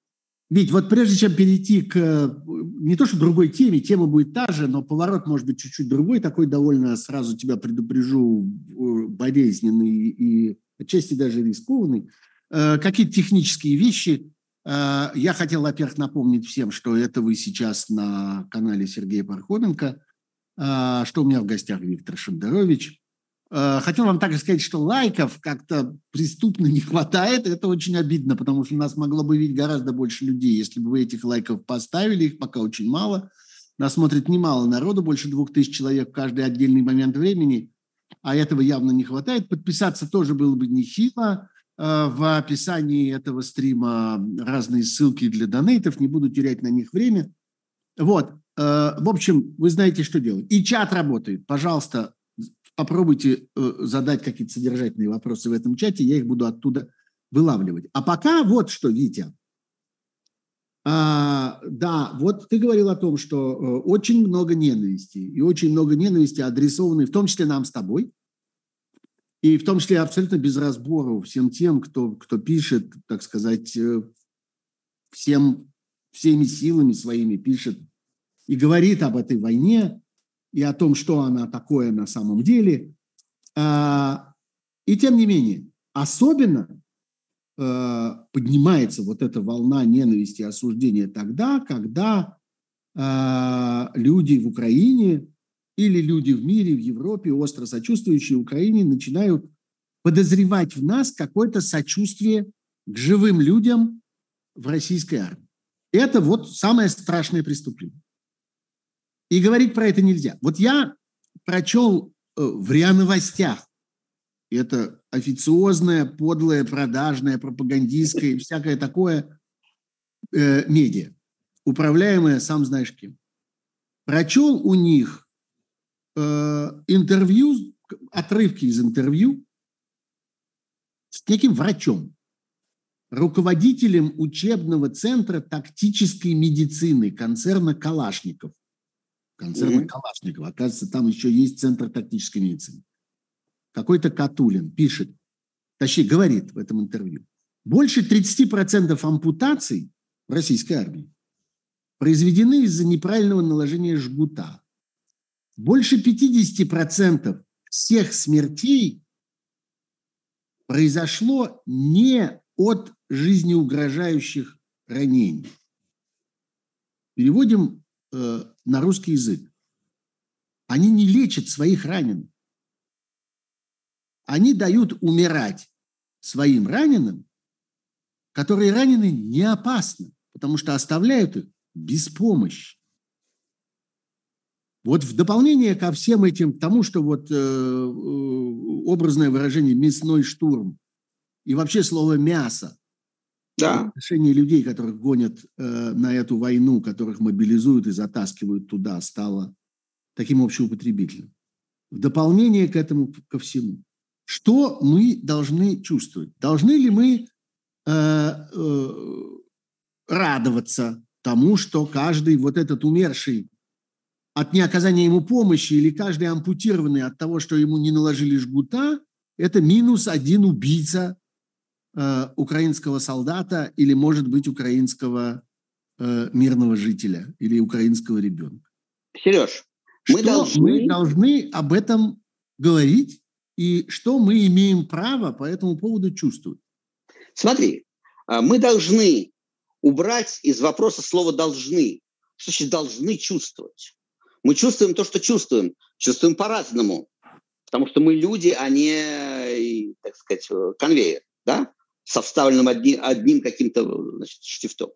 Вить, вот прежде чем перейти к не то что другой теме, тема будет та же, но поворот может быть чуть-чуть другой, такой довольно, сразу тебя предупрежу, болезненный и отчасти даже рискованный. Э, какие технические вещи. Э, я хотел, во-первых, напомнить всем, что это вы сейчас на канале Сергея Пархоменко, э, что у меня в гостях Виктор Шендерович. Э, хотел вам также сказать, что лайков как-то преступно не хватает. Это очень обидно, потому что нас могло бы видеть гораздо больше людей, если бы вы этих лайков поставили. Их пока очень мало. Нас смотрит немало народу, больше двух тысяч человек в каждый отдельный момент времени, а этого явно не хватает. Подписаться тоже было бы нехило. Э, в описании этого стрима разные ссылки для донейтов, не буду терять на них время. Вот, в общем, вы знаете, что делать. И чат работает. Пожалуйста, попробуйте э, задать какие-то содержательные вопросы в этом чате, я их буду оттуда вылавливать. А пока вот что, Витя. А, да, вот ты говорил о том, что э, очень много ненависти, и очень много ненависти адресованы, в том числе нам с тобой, и в том числе абсолютно без разбора всем тем, кто, кто пишет, так сказать, э, всем, всеми силами своими пишет и говорит об этой войне, и о том, что она такое на самом деле. А, и тем не менее, особенно а, поднимается вот эта волна ненависти и осуждения тогда, когда а, люди в Украине или люди в мире, в Европе, остро сочувствующие Украине, начинают подозревать в нас какое-то сочувствие к живым людям в российской армии. Это вот самое страшное преступление. И говорить про это нельзя. Вот я прочел э, в РИА Новостях, это официозное, подлое, продажное, пропагандистское и всякое такое э, медиа, управляемое сам знаешь кем. Прочел у них э, интервью, отрывки из интервью с неким врачом, руководителем учебного центра тактической медицины концерна «Калашников» концерна mm-hmm. Калашникова. Оказывается, там еще есть Центр тактической медицины. Какой-то Катулин пишет, точнее говорит в этом интервью, больше 30% ампутаций в российской армии произведены из-за неправильного наложения жгута. Больше 50% всех смертей произошло не от жизнеугрожающих ранений. Переводим э, на русский язык. Они не лечат своих раненых. Они дают умирать своим раненым, которые ранены не опасно, потому что оставляют их без помощи. Вот в дополнение ко всем этим, к тому, что вот э, э образное выражение «мясной штурм» и вообще слово «мясо» да. отношении людей, которых гонят э, на эту войну, которых мобилизуют и затаскивают туда, стало таким общеупотребительным. В дополнение к этому, ко всему, что мы должны чувствовать? Должны ли мы э, э, радоваться тому, что каждый вот этот умерший от неоказания ему помощи или каждый ампутированный от того, что ему не наложили жгута, это минус один убийца э, украинского солдата или, может быть, украинского э, мирного жителя или украинского ребенка. Сереж, мы должны... мы должны об этом говорить и что мы имеем право по этому поводу чувствовать. Смотри, а, мы должны убрать из вопроса слово «должны». Что значит «должны чувствовать»? Мы чувствуем то, что чувствуем. Чувствуем по-разному. Потому что мы люди, а не, так сказать, конвейер. Да? Со вставленным одни, одним каким-то значит, штифтом.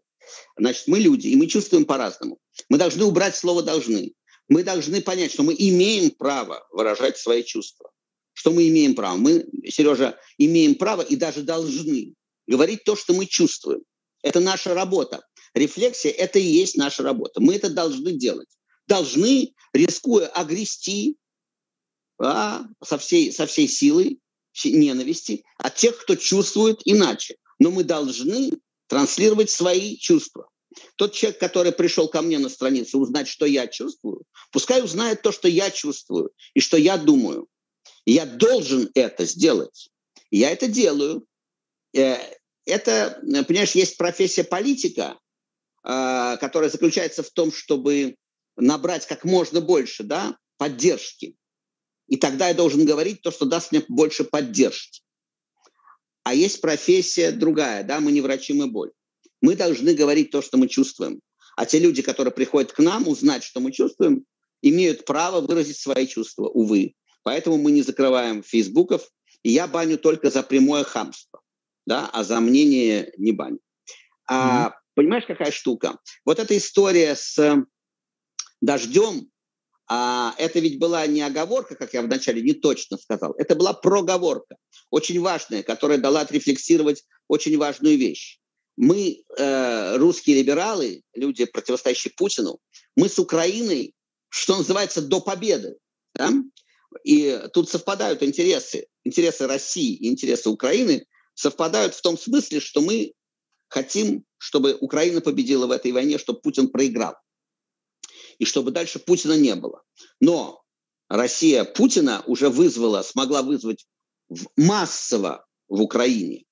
Значит, мы люди, и мы чувствуем по-разному. Мы должны убрать слово «должны». Мы должны понять, что мы имеем право выражать свои чувства. Что мы имеем право. Мы, Сережа, имеем право и даже должны говорить то, что мы чувствуем. Это наша работа. Рефлексия – это и есть наша работа. Мы это должны делать. Должны, рискуя огрести а, со, всей, со всей силой ненависти от тех, кто чувствует иначе. Но мы должны транслировать свои чувства. Тот человек, который пришел ко мне на страницу узнать, что я чувствую, пускай узнает то, что я чувствую и что я думаю. Я должен это сделать. Я это делаю. Э, это, понимаешь, есть профессия политика, э, которая заключается в том, чтобы набрать как можно больше да, поддержки. И тогда я должен говорить то, что даст мне больше поддержки. А есть профессия другая, да, мы не врачи, мы боль. Мы должны говорить то, что мы чувствуем. А те люди, которые приходят к нам узнать, что мы чувствуем, имеют право выразить свои чувства, увы. Поэтому мы не закрываем фейсбуков, и я баню только за прямое хамство, да, а за мнение не баню. А, mm-hmm. Понимаешь, какая штука? Вот эта история с дождем, а, это ведь была не оговорка, как я вначале не точно сказал, это была проговорка, очень важная, которая дала отрефлексировать очень важную вещь мы, э, русские либералы, люди, противостоящие Путину, мы с Украиной, что называется, до победы. Да? И тут совпадают интересы. Интересы России и интересы Украины совпадают в том смысле, что мы хотим, чтобы Украина победила в этой войне, чтобы Путин проиграл. И чтобы дальше Путина не было. Но Россия Путина уже вызвала, смогла вызвать массово в Украине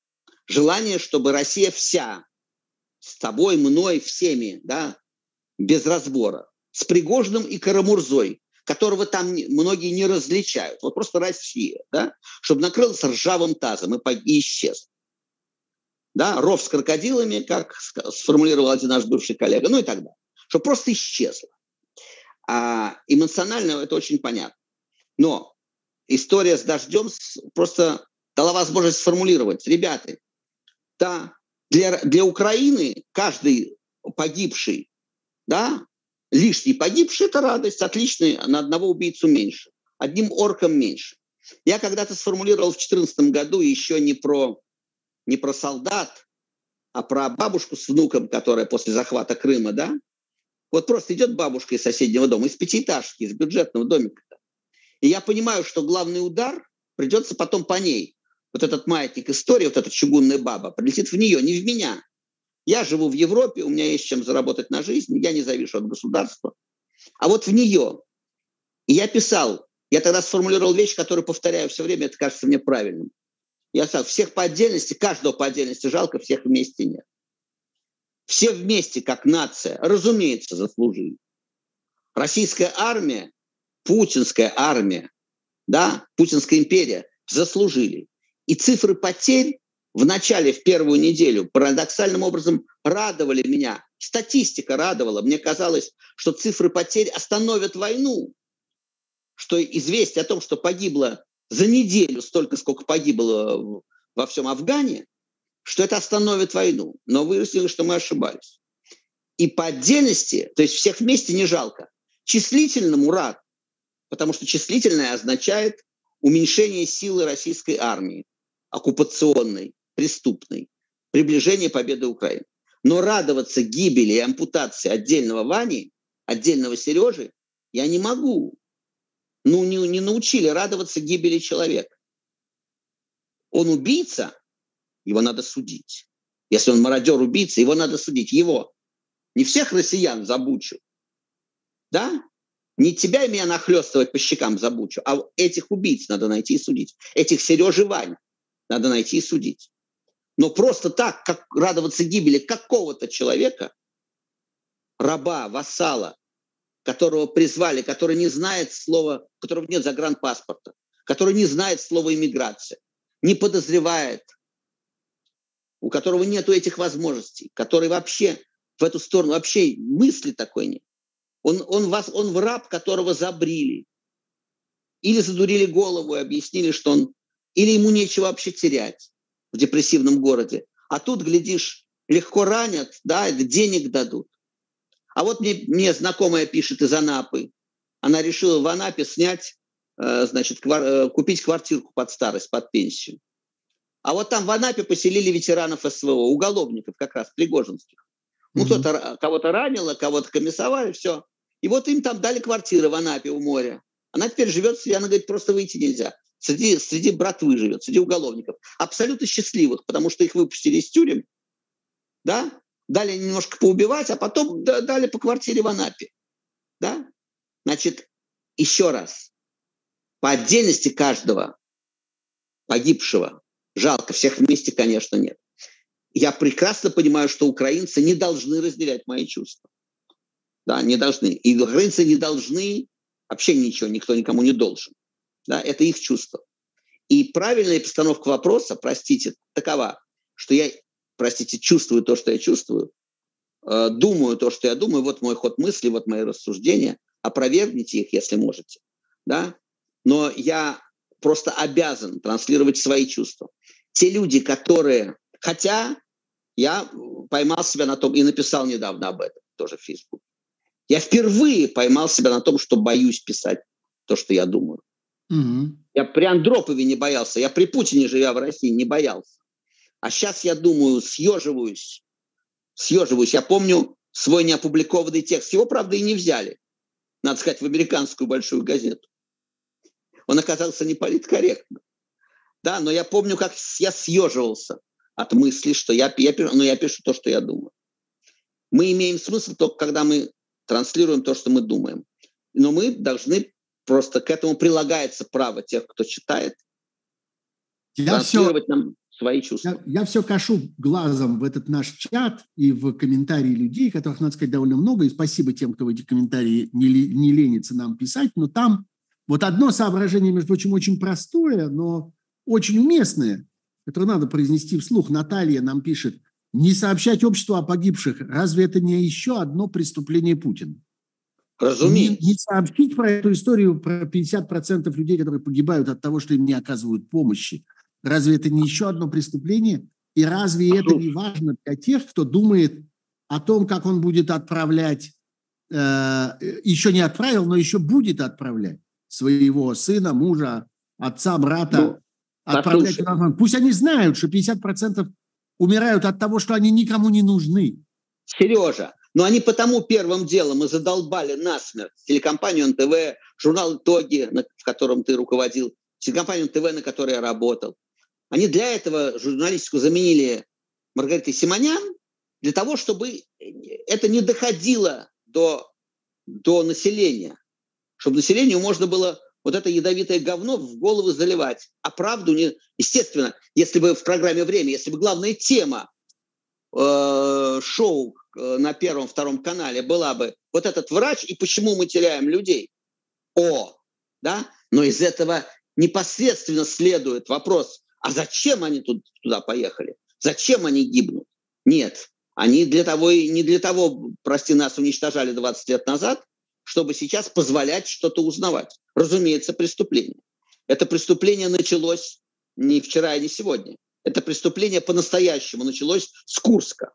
желание, чтобы Россия вся с тобой, мной, всеми, да, без разбора, с Пригожным и Карамурзой, которого там многие не различают, вот просто Россия, да, чтобы накрылась ржавым тазом и, и исчез. Да, ров с крокодилами, как сформулировал один наш бывший коллега, ну и так далее. Чтобы просто исчезло. А эмоционально это очень понятно. Но история с дождем просто дала возможность сформулировать. Ребята, да, для, для Украины каждый погибший, да, лишний погибший – это радость, отличный, на одного убийцу меньше, одним орком меньше. Я когда-то сформулировал в 2014 году еще не про, не про солдат, а про бабушку с внуком, которая после захвата Крыма, да, вот просто идет бабушка из соседнего дома, из пятиэтажки, из бюджетного домика. И я понимаю, что главный удар придется потом по ней вот этот маятник истории, вот эта чугунная баба, прилетит в нее, не в меня. Я живу в Европе, у меня есть чем заработать на жизнь, я не завишу от государства. А вот в нее. И я писал, я тогда сформулировал вещь, которую повторяю все время, это кажется мне правильным. Я сказал, всех по отдельности, каждого по отдельности жалко, всех вместе нет. Все вместе, как нация, разумеется, заслужили. Российская армия, путинская армия, да, путинская империя заслужили. И цифры потерь в начале, в первую неделю, парадоксальным образом радовали меня. Статистика радовала. Мне казалось, что цифры потерь остановят войну. Что известие о том, что погибло за неделю столько, сколько погибло во всем Афгане, что это остановит войну. Но выяснилось, что мы ошибались. И по отдельности, то есть всех вместе не жалко. Числительному рад, потому что числительное означает уменьшение силы российской армии оккупационной, преступной, приближение победы Украины. Но радоваться гибели и ампутации отдельного Вани, отдельного Сережи я не могу. Ну, не, не научили радоваться гибели человека. Он убийца, его надо судить. Если он мародер-убийца, его надо судить. Его. Не всех россиян забучу. Да? Не тебя и меня нахлестывать по щекам забучу, а этих убийц надо найти и судить. Этих Сережи Вань надо найти и судить. Но просто так, как радоваться гибели какого-то человека, раба, вассала, которого призвали, который не знает слова, у которого нет загранпаспорта, который не знает слова иммиграция, не подозревает, у которого нету этих возможностей, который вообще в эту сторону вообще мысли такой нет. Он, он, вас, он в раб, которого забрили. Или задурили голову и объяснили, что он или ему нечего вообще терять в депрессивном городе. А тут, глядишь, легко ранят, да, денег дадут. А вот мне, мне знакомая пишет из Анапы. Она решила в Анапе снять, э, значит, квар, э, купить квартирку под старость, под пенсию. А вот там в Анапе поселили ветеранов СВО, уголовников как раз, пригожинских. Ну, mm-hmm. кто-то кого-то ранило, кого-то комиссовали, все. И вот им там дали квартиры в Анапе у моря. Она теперь живет, она говорит, просто выйти нельзя. Среди, среди братвы живет, среди уголовников. Абсолютно счастливых, потому что их выпустили из тюрем, да, дали немножко поубивать, а потом дали по квартире в Анапе. Да? Значит, еще раз, по отдельности каждого погибшего, жалко, всех вместе, конечно, нет. Я прекрасно понимаю, что украинцы не должны разделять мои чувства. Да, не должны. И украинцы не должны вообще ничего, никто никому не должен. Да, это их чувство. И правильная постановка вопроса, простите, такова, что я простите, чувствую то, что я чувствую, э, думаю то, что я думаю, вот мой ход мысли, вот мои рассуждения, опровергните их, если можете, да, но я просто обязан транслировать свои чувства. Те люди, которые, хотя я поймал себя на том и написал недавно об этом тоже в Facebook. Я впервые поймал себя на том, что боюсь писать то, что я думаю. Угу. Я при Андропове не боялся, я при Путине, живя в России, не боялся. А сейчас я думаю, съеживаюсь, съеживаюсь. Я помню свой неопубликованный текст. Его, правда, и не взяли, надо сказать, в американскую большую газету. Он оказался не политкорректным. Да, но я помню, как я съеживался от мысли, что я, я, ну, я пишу то, что я думаю. Мы имеем смысл только, когда мы транслируем то, что мы думаем. Но мы должны просто к этому прилагается право тех, кто читает, я транслировать все... нам свои чувства. Я, я все кашу глазом в этот наш чат и в комментарии людей, которых, надо сказать, довольно много, и спасибо тем, кто в эти комментарии не, не ленится нам писать, но там вот одно соображение, между прочим, очень простое, но очень уместное, которое надо произнести вслух. Наталья нам пишет, не сообщать обществу о погибших, разве это не еще одно преступление Путина? Разумеется. Не, не сообщить про эту историю, про 50% людей, которые погибают от того, что им не оказывают помощи, Разве это не еще одно преступление? И разве это не важно для тех, кто думает о том, как он будет отправлять, э, еще не отправил, но еще будет отправлять своего сына, мужа, отца, брата, ну, отправлять послушай. Пусть они знают, что 50% умирают от того, что они никому не нужны. Сережа, но они потому первым делом и задолбали насмерть телекомпанию НТВ, журнал «Итоги», в котором ты руководил, телекомпанию НТВ, на которой я работал, они для этого журналистику заменили Маргаритой Симонян, для того, чтобы это не доходило до, до населения, чтобы населению можно было вот это ядовитое говно в голову заливать. А правду не... Естественно, если бы в программе «Время», если бы главная тема э, шоу э, на первом-втором канале была бы вот этот врач и почему мы теряем людей. О, да? Но из этого непосредственно следует вопрос, а зачем они тут, туда поехали? Зачем они гибнут? Нет, они для того и не для того, прости нас, уничтожали 20 лет назад, чтобы сейчас позволять что-то узнавать. Разумеется, преступление. Это преступление началось не вчера и не сегодня. Это преступление по-настоящему началось с Курска.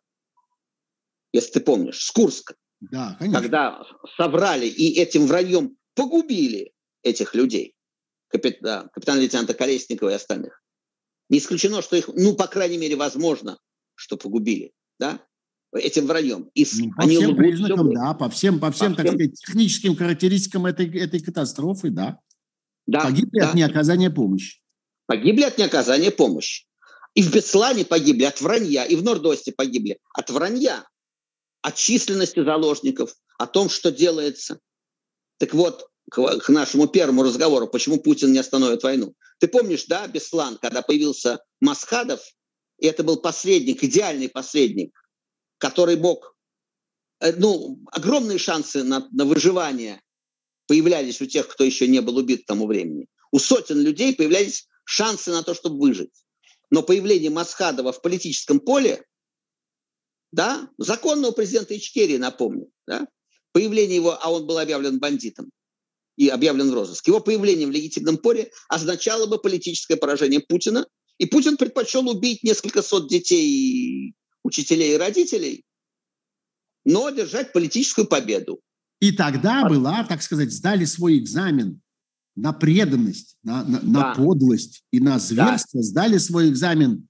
Если ты помнишь, с Курска. Да, конечно. Когда собрали и этим враньем погубили этих людей. Капит, да, капитана-лейтенанта Колесникова и остальных. Не исключено, что их, ну, по крайней мере, возможно, что погубили, да, этим враньем. И ну, по они всем признакам, все да, по всем, по всем, по так всем... сказать, техническим характеристикам этой, этой катастрофы, да. да погибли да. от неоказания помощи. Погибли от неоказания помощи. И в Беслане погибли от вранья, и в Нордосте погибли от вранья, от численности заложников, о том, что делается. Так вот, к, к нашему первому разговору, почему Путин не остановит войну. Ты помнишь, да, Беслан, когда появился Масхадов, и это был посредник, идеальный посредник, который мог, э, ну, огромные шансы на, на выживание появлялись у тех, кто еще не был убит к тому времени. У сотен людей появлялись шансы на то, чтобы выжить. Но появление Масхадова в политическом поле, да, законного президента Ичкерии, напомню, да, появление его, а он был объявлен бандитом, и объявлен в розыск. Его появление в легитимном поле означало бы политическое поражение Путина, и Путин предпочел убить несколько сот детей учителей и родителей, но одержать политическую победу. И тогда была, так сказать, сдали свой экзамен на преданность, на, на, да. на подлость и на зверство, да. сдали свой экзамен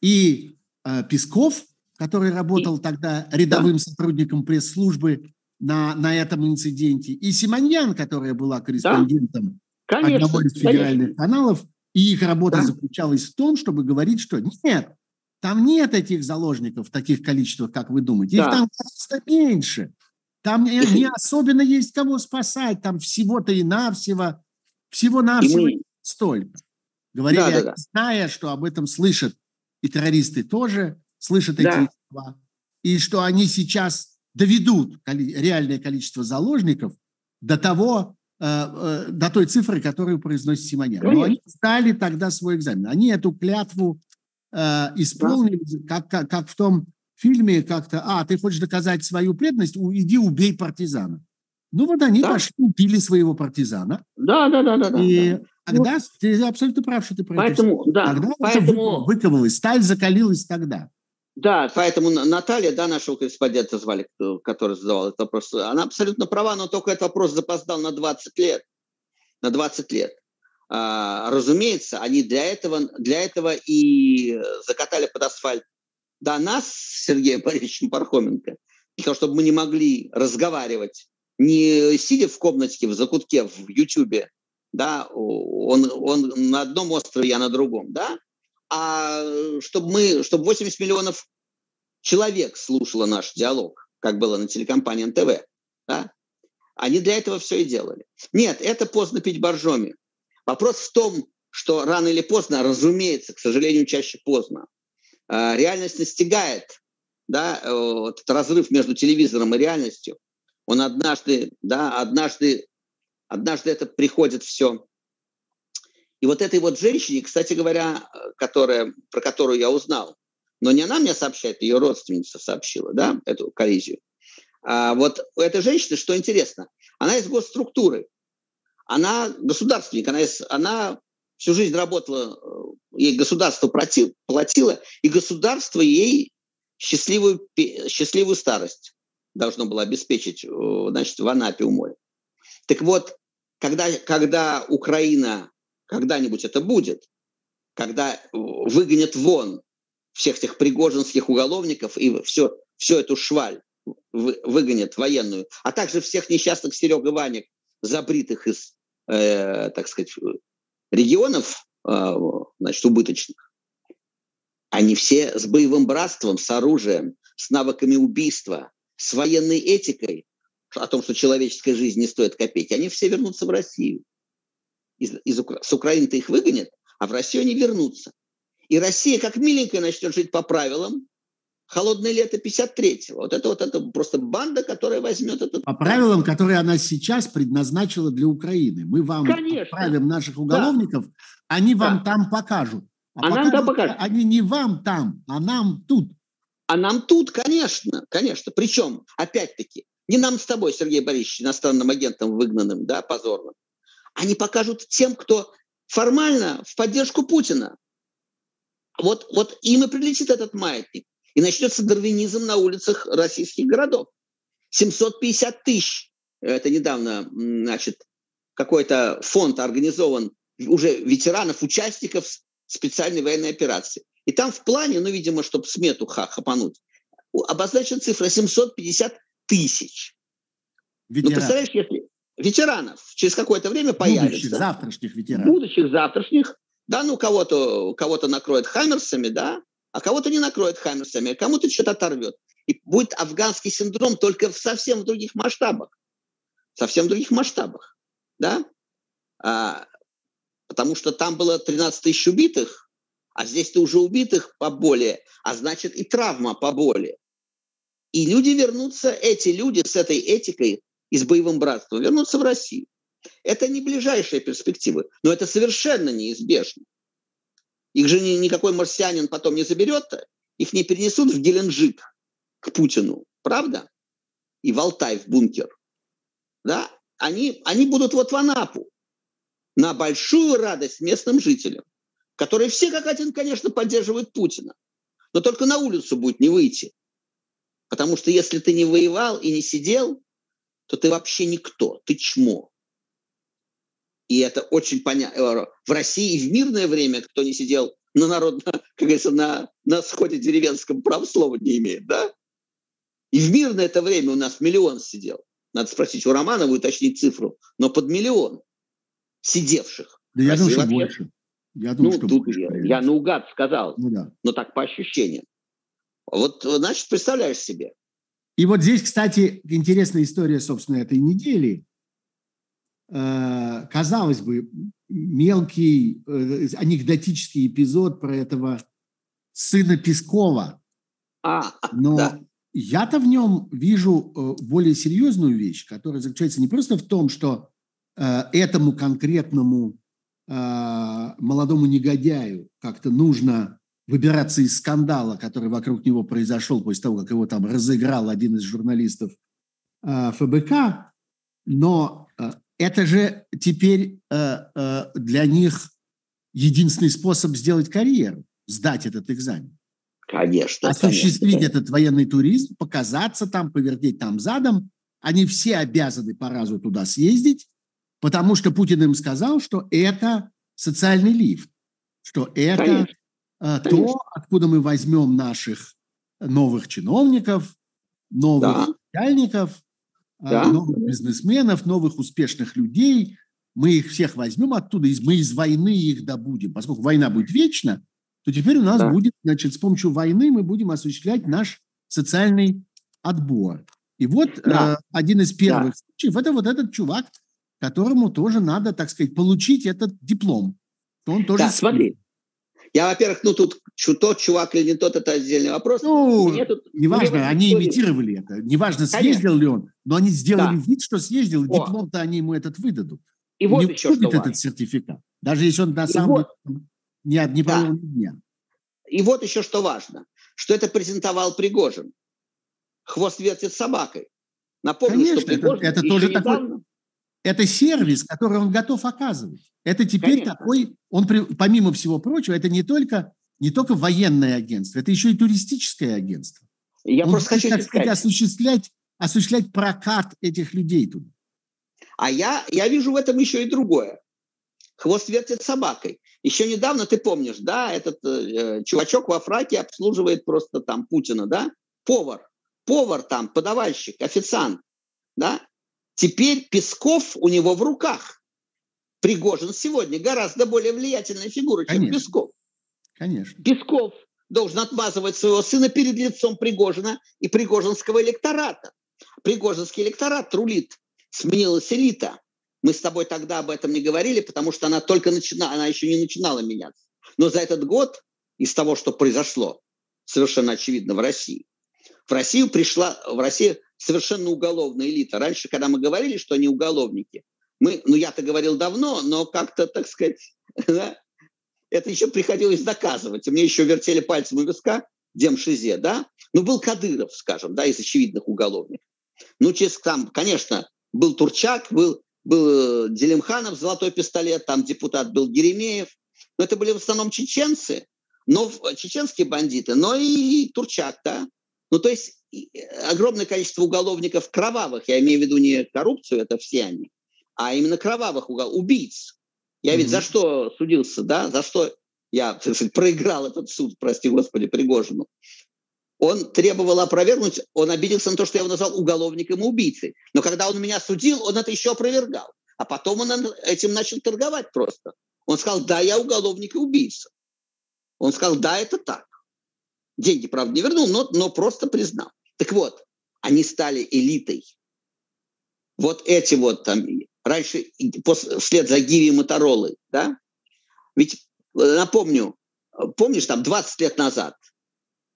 и э, Песков, который работал и, тогда рядовым да. сотрудником пресс-службы на, на этом инциденте, и Симоньян, которая была корреспондентом да. конечно, одного из федеральных конечно. каналов, и их работа да. заключалась в том, чтобы говорить, что нет, там нет этих заложников в таких количествах, как вы думаете. Их да. там просто меньше. Там не, особенно есть кого спасать. Там всего-то и навсего, всего-навсего мы... столько. Говорили, да, да, да. зная, что об этом слышат и террористы тоже, слышат да. эти слова, и что они сейчас доведут реальное количество заложников до того, э, э, до той цифры, которую произносит Симонян. Но они сдали тогда свой экзамен. Они эту клятву э, исполнили, как, как, как в том фильме как-то, а, ты хочешь доказать свою преданность, иди убей партизана. Ну вот они да. пошли, убили своего партизана. Да, да, да, да. И да. тогда, вот. ты абсолютно прав, что ты про поэтому, это да, Тогда поэтому... выковалась, сталь закалилась тогда. Да, поэтому Наталья, да, нашего корреспондента звали, который задавал этот вопрос, она абсолютно права, но только этот вопрос запоздал на 20 лет. На 20 лет. А, разумеется, они для этого, для этого и закатали под асфальт до нас с Сергеем Борисовичем Пархоменко, для того, чтобы мы не могли разговаривать, не сидя в комнатке, в закутке, в Ютьюбе, да, он, он на одном острове, я на другом, да, а чтобы мы, чтобы 80 миллионов человек слушало наш диалог, как было на телекомпании НТВ, да, они для этого все и делали. Нет, это поздно пить боржоми. Вопрос в том, что рано или поздно, разумеется, к сожалению, чаще поздно, а, реальность настигает, да, вот этот разрыв между телевизором и реальностью. Он однажды, да, однажды, однажды это приходит все и вот этой вот женщине, кстати говоря, которая, про которую я узнал, но не она мне сообщает, ее родственница сообщила, да, эту коллизию. А вот у этой женщины, что интересно, она из госструктуры, она государственник, она, она всю жизнь работала, э, ей государство платило, и государство ей счастливую, счастливую старость должно было обеспечить э, значит, в Анапе у моря. Так вот, когда, когда Украина когда-нибудь это будет, когда выгонят вон всех этих пригожинских уголовников и все, всю эту шваль выгонят военную, а также всех несчастных Серега Ванек, забритых из, э, так сказать, регионов, э, значит, убыточных. Они все с боевым братством, с оружием, с навыками убийства, с военной этикой, о том, что человеческая жизнь не стоит копейки, они все вернутся в Россию из, из, с Украины-то их выгонят, а в Россию они вернутся. И Россия как миленькая начнет жить по правилам холодное лето 53-го. Вот это вот это просто банда, которая возьмет этот... По правилам, которые она сейчас предназначила для Украины. Мы вам Конечно. отправим наших уголовников, да. они вам да. там покажут. А, а нам там покажут. Они не вам там, а нам тут. А нам тут, конечно, конечно. Причем, опять-таки, не нам с тобой, Сергей Борисович, иностранным агентом выгнанным, да, позорным, они покажут тем, кто формально в поддержку Путина. Вот, вот им и прилетит этот маятник. И начнется дарвинизм на улицах российских городов. 750 тысяч. Это недавно, значит, какой-то фонд организован уже ветеранов, участников специальной военной операции. И там в плане, ну, видимо, чтобы смету хапануть, обозначена цифра 750 тысяч. Ветеран. Ну, представляешь, если, ветеранов через какое-то время появится. Будущих, завтрашних ветеранов. Будущих, завтрашних. Да, ну кого-то кого накроет хаммерсами, да, а кого-то не накроет хаммерсами, а кому-то что-то оторвет. И будет афганский синдром только в совсем в других масштабах. Совсем в других масштабах, да. А, потому что там было 13 тысяч убитых, а здесь-то уже убитых поболее, а значит и травма поболее. И люди вернутся, эти люди с этой этикой и с боевым братством вернуться в Россию. Это не ближайшая перспектива, но это совершенно неизбежно. Их же ни, никакой марсианин потом не заберет, их не перенесут в Геленджик к Путину, правда? И в Алтай, в бункер. Да? Они, они будут вот в Анапу на большую радость местным жителям, которые все как один, конечно, поддерживают Путина. Но только на улицу будет не выйти. Потому что если ты не воевал и не сидел, то ты вообще никто, ты чмо. И это очень понятно. В России и в мирное время, кто не сидел на народ, как говорится, на, на сходе деревенском, прав слова не имеет, да? И в мирное это время у нас миллион сидел. Надо спросить у Романова, уточнить цифру. Но под миллион сидевших. Да я думаю, что больше. Я думаю, ну, что тут больше, я, я наугад сказал, ну, да. но так по ощущениям. Вот, значит, представляешь себе. И вот здесь, кстати, интересная история, собственно, этой недели. Э, казалось бы, мелкий э, анекдотический эпизод про этого сына Пескова. А, Но да. я-то в нем вижу э, более серьезную вещь, которая заключается не просто в том, что этому конкретному молодому негодяю как-то нужно выбираться из скандала, который вокруг него произошел после того, как его там разыграл один из журналистов ФБК, но это же теперь э, э, для них единственный способ сделать карьеру, сдать этот экзамен. Конечно. Осуществить конечно. этот военный туризм, показаться там, повертеть там задом. Они все обязаны по разу туда съездить, потому что Путин им сказал, что это социальный лифт, что это конечно. Э, то, откуда мы возьмем наших новых чиновников, новых да. начальников, да. новых бизнесменов, новых успешных людей. Мы их всех возьмем оттуда, мы из войны их добудем. Поскольку война будет вечна, то теперь у нас да. будет, значит, с помощью войны мы будем осуществлять наш социальный отбор. И вот да. э, один из первых да. случаев – это вот этот чувак, которому тоже надо, так сказать, получить этот диплом. Он тоже да, смотри, я, во-первых, ну тут тот чувак или не тот, это отдельный вопрос. Ну, тут, неважно, они имитировали это. Неважно, съездил Конечно. ли он, но они сделали да. вид, что съездил, и диплом-то они ему этот выдадут. И вот не еще что этот важно. сертификат, даже если он на самом деле не, не да. провел дня. И вот еще что важно, что это презентовал Пригожин. Хвост вертит собакой. Напомню, Конечно, что Пригожин это, это тоже недавно... такой это сервис, который он готов оказывать. Это теперь Конечно. такой, он помимо всего прочего, это не только, не только военное агентство, это еще и туристическое агентство. Я он просто хочу сказать, осуществлять, осуществлять прокат этих людей туда. А я, я вижу в этом еще и другое. Хвост вертит собакой. Еще недавно, ты помнишь, да, этот э, чувачок во фраке обслуживает просто там Путина, да? Повар. Повар там, подавальщик, официант, да? Теперь Песков у него в руках. Пригожин сегодня гораздо более влиятельная фигура, чем Конечно. Песков. Конечно. Песков должен отмазывать своего сына перед лицом Пригожина и пригожинского электората. Пригожинский электорат рулит, сменилась элита. Мы с тобой тогда об этом не говорили, потому что она только начинала, она еще не начинала меняться. Но за этот год из того, что произошло, совершенно очевидно в России, в Россию пришла, в Россию совершенно уголовная элита. Раньше, когда мы говорили, что они уголовники, мы, ну я-то говорил давно, но как-то, так сказать, это еще приходилось доказывать. Мне еще вертели пальцем у виска Демшизе, да? Ну, был Кадыров, скажем, да, из очевидных уголовников. Ну, через, там, конечно, был Турчак, был, был Делимханов, золотой пистолет, там депутат был Геремеев. Но это были в основном чеченцы, но чеченские бандиты, но и Турчак, да. Ну, то есть огромное количество уголовников кровавых, я имею в виду не коррупцию, это все они, а именно кровавых угол, убийц. Я ведь mm-hmm. за что судился, да, за что я сказать, проиграл этот суд, прости господи, Пригожину. Он требовал опровергнуть, он обиделся на то, что я его назвал уголовником и убийцей. Но когда он меня судил, он это еще опровергал. А потом он этим начал торговать просто. Он сказал, да, я уголовник и убийца. Он сказал, да, это так. Деньги, правда, не вернул, но, но просто признал. Так вот, они стали элитой. Вот эти вот там, раньше, после, вслед за Гиви и Моторолой, да? Ведь, напомню, помнишь, там 20 лет назад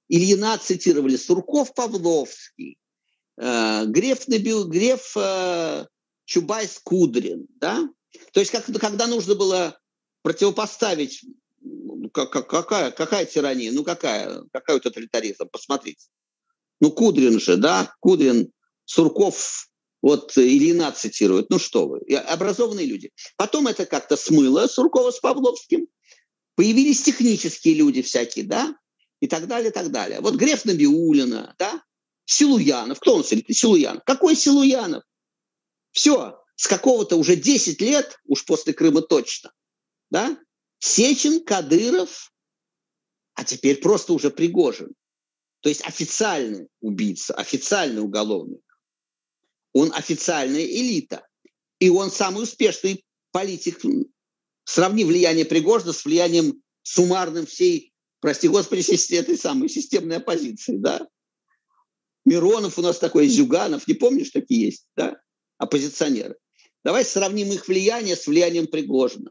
Ильина цитировали Сурков, Павловский, э, Греф, Набил, Греф, э, Чубайс, Кудрин, да? То есть как, когда нужно было противопоставить какая, какая тирания, ну какая, какая тоталитаризм, посмотрите. Ну, Кудрин же, да, Кудрин, Сурков, вот Ильина цитирует. Ну что вы, образованные люди. Потом это как-то смыло Суркова с Павловским. Появились технические люди всякие, да, и так далее, и так далее. Вот Греф Набиулина, да, Силуянов. Кто он? Силуянов. Какой Силуянов? Все, с какого-то уже 10 лет, уж после Крыма точно, да, Сечин, Кадыров, а теперь просто уже Пригожин. То есть официальный убийца, официальный уголовник. Он официальная элита. И он самый успешный политик. Сравни влияние Пригожина с влиянием суммарным всей, прости господи, этой самой системной оппозиции. Да? Миронов у нас такой, Зюганов, не помнишь, такие есть, да, оппозиционеры. Давай сравним их влияние с влиянием Пригожина.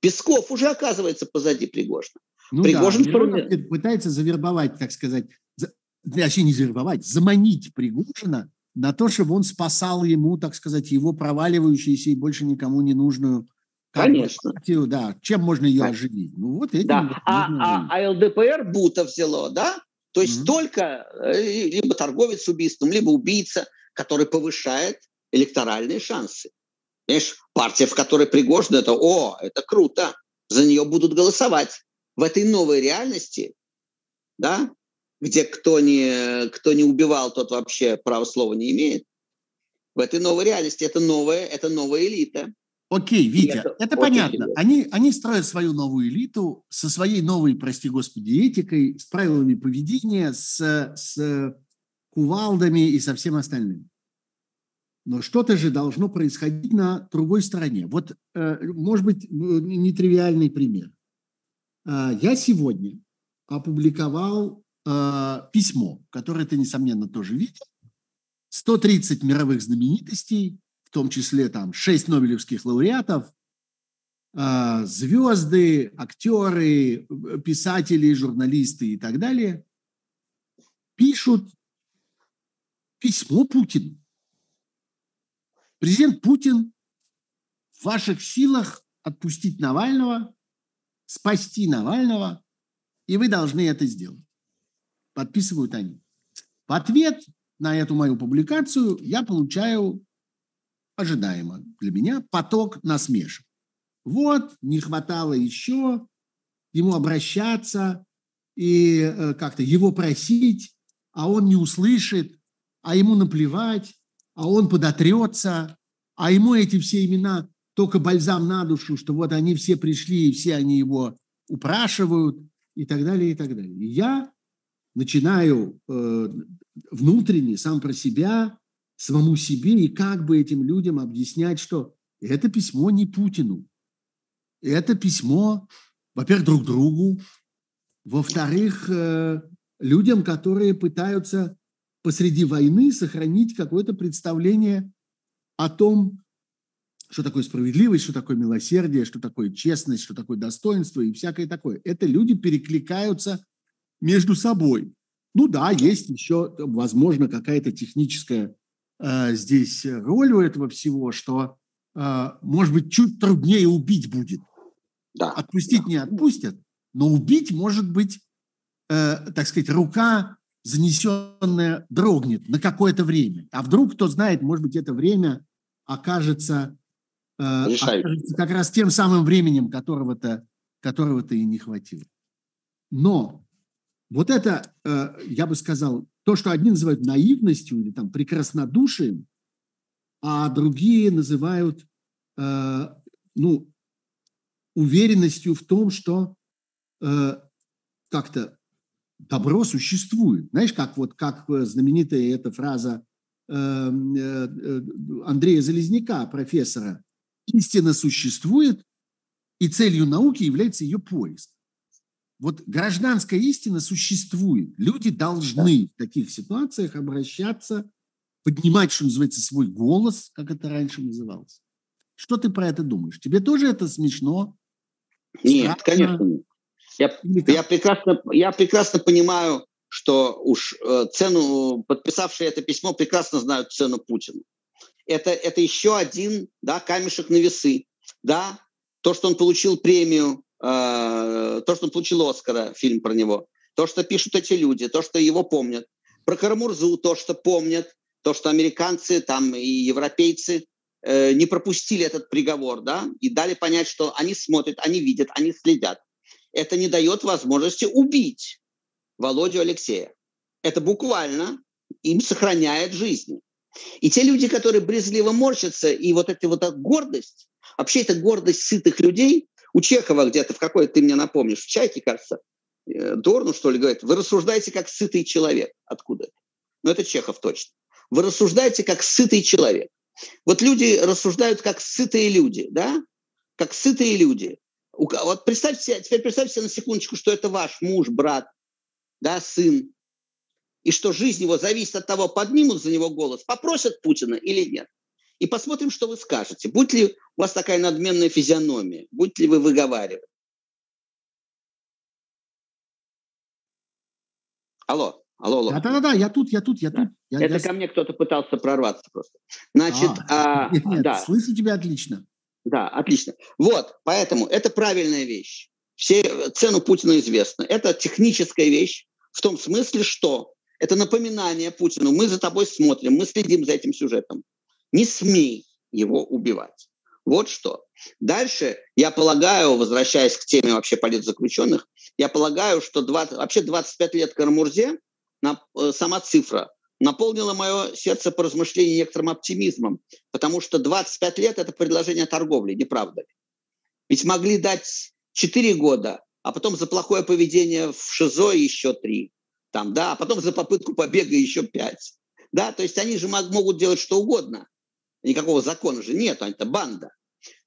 Песков уже оказывается позади Пригожина. Ну Пригожин да, форми... пытается завербовать, так сказать, за... вообще не завербовать, заманить Пригожина на то, чтобы он спасал ему, так сказать, его проваливающуюся и больше никому не нужную Конечно. Партию, да. Чем можно ее оживить? Ну вот этим. Да. А, а, а ЛДПР Бута взяло, да? То есть mm-hmm. только э, либо торговец убийством, либо убийца, который повышает электоральные шансы. Понимаешь, партия, в которой Пригожин, это, о, это круто, за нее будут голосовать. В этой новой реальности, да, где кто не, кто не убивал, тот вообще права слова не имеет, в этой новой реальности это новая, это новая элита. Окей, Витя, это, это понятно. Они, они строят свою новую элиту со своей новой, прости господи, этикой, с правилами поведения, с, с кувалдами и со всем остальным. Но что-то же должно происходить на другой стороне. Вот, э, может быть, э, нетривиальный пример. Э, я сегодня опубликовал письмо, которое ты, несомненно, тоже видел. 130 мировых знаменитостей том числе там шесть нобелевских лауреатов, а, звезды, актеры, писатели, журналисты и так далее, пишут письмо Путину. Президент Путин, в ваших силах отпустить Навального, спасти Навального, и вы должны это сделать. Подписывают они. В ответ на эту мою публикацию я получаю ожидаемо для меня, поток насмешек. Вот, не хватало еще ему обращаться и э, как-то его просить, а он не услышит, а ему наплевать, а он подотрется, а ему эти все имена только бальзам на душу, что вот они все пришли, и все они его упрашивают, и так далее, и так далее. И я начинаю э, внутренне, сам про себя, самому себе и как бы этим людям объяснять, что это письмо не Путину. Это письмо, во-первых, друг другу, во-вторых, э, людям, которые пытаются посреди войны сохранить какое-то представление о том, что такое справедливость, что такое милосердие, что такое честность, что такое достоинство и всякое такое. Это люди перекликаются между собой. Ну да, есть еще, возможно, какая-то техническая Э, здесь роль у этого всего, что, э, может быть, чуть труднее убить будет. Да. Отпустить да. не отпустят, но убить, может быть, э, так сказать, рука занесенная дрогнет на какое-то время. А вдруг, кто знает, может быть, это время окажется, окажется как раз тем самым временем, которого-то которого-то и не хватило. Но вот это, я бы сказал, то, что одни называют наивностью или там прекраснодушием, а другие называют э, ну, уверенностью в том, что э, как-то добро существует. Знаешь, как вот как знаменитая эта фраза э, э, Андрея Залезняка, профессора, истина существует, и целью науки является ее поиск. Вот гражданская истина существует. Люди должны в таких ситуациях обращаться, поднимать, что называется, свой голос, как это раньше называлось. Что ты про это думаешь? Тебе тоже это смешно? Нет, Страшно? конечно. Я, я, прекрасно, я прекрасно понимаю, что уж э, цену, подписавшие это письмо, прекрасно знают цену Путину. Это, это еще один да, камешек на весы. Да, то, что он получил премию то, что он получил Оскара, фильм про него, то, что пишут эти люди, то, что его помнят. Про Карамурзу то, что помнят, то, что американцы там и европейцы э, не пропустили этот приговор, да, и дали понять, что они смотрят, они видят, они следят. Это не дает возможности убить. Володю Алексея. Это буквально им сохраняет жизнь. И те люди, которые брезгливо морщатся, и вот эта вот эта гордость, вообще это гордость сытых людей, у Чехова где-то в какой ты мне напомнишь, в «Чайке», кажется, э, Дорну, что ли, говорит, вы рассуждаете как сытый человек. Откуда это? Ну, это Чехов точно. Вы рассуждаете как сытый человек. Вот люди рассуждают как сытые люди, да? Как сытые люди. Вот представьте, теперь представьте на секундочку, что это ваш муж, брат, да, сын, и что жизнь его зависит от того, поднимут за него голос, попросят Путина или нет. И посмотрим, что вы скажете. Будет ли у вас такая надменная физиономия? Будете ли вы выговаривать? Алло, алло, алло. Да-да-да, я тут, я тут, я тут. Я, Это я... ко мне кто-то пытался прорваться просто. Значит, а, а, нет, нет, да. слышу тебя отлично. Да, отлично. Вот, поэтому это правильная вещь. Все, цену Путина известно. Это техническая вещь в том смысле, что это напоминание Путину. Мы за тобой смотрим, мы следим за этим сюжетом. Не смей его убивать. Вот что. Дальше, я полагаю, возвращаясь к теме вообще политзаключенных, я полагаю, что 20, вообще 25 лет Карамурзе, на, э, сама цифра, наполнила мое сердце по размышлению некоторым оптимизмом, потому что 25 лет – это предложение торговли, не правда ли? Ведь могли дать 4 года, а потом за плохое поведение в ШИЗО еще 3 там, да, а потом за попытку побега еще пять. Да, то есть они же могут делать что угодно. Никакого закона же нет, это банда.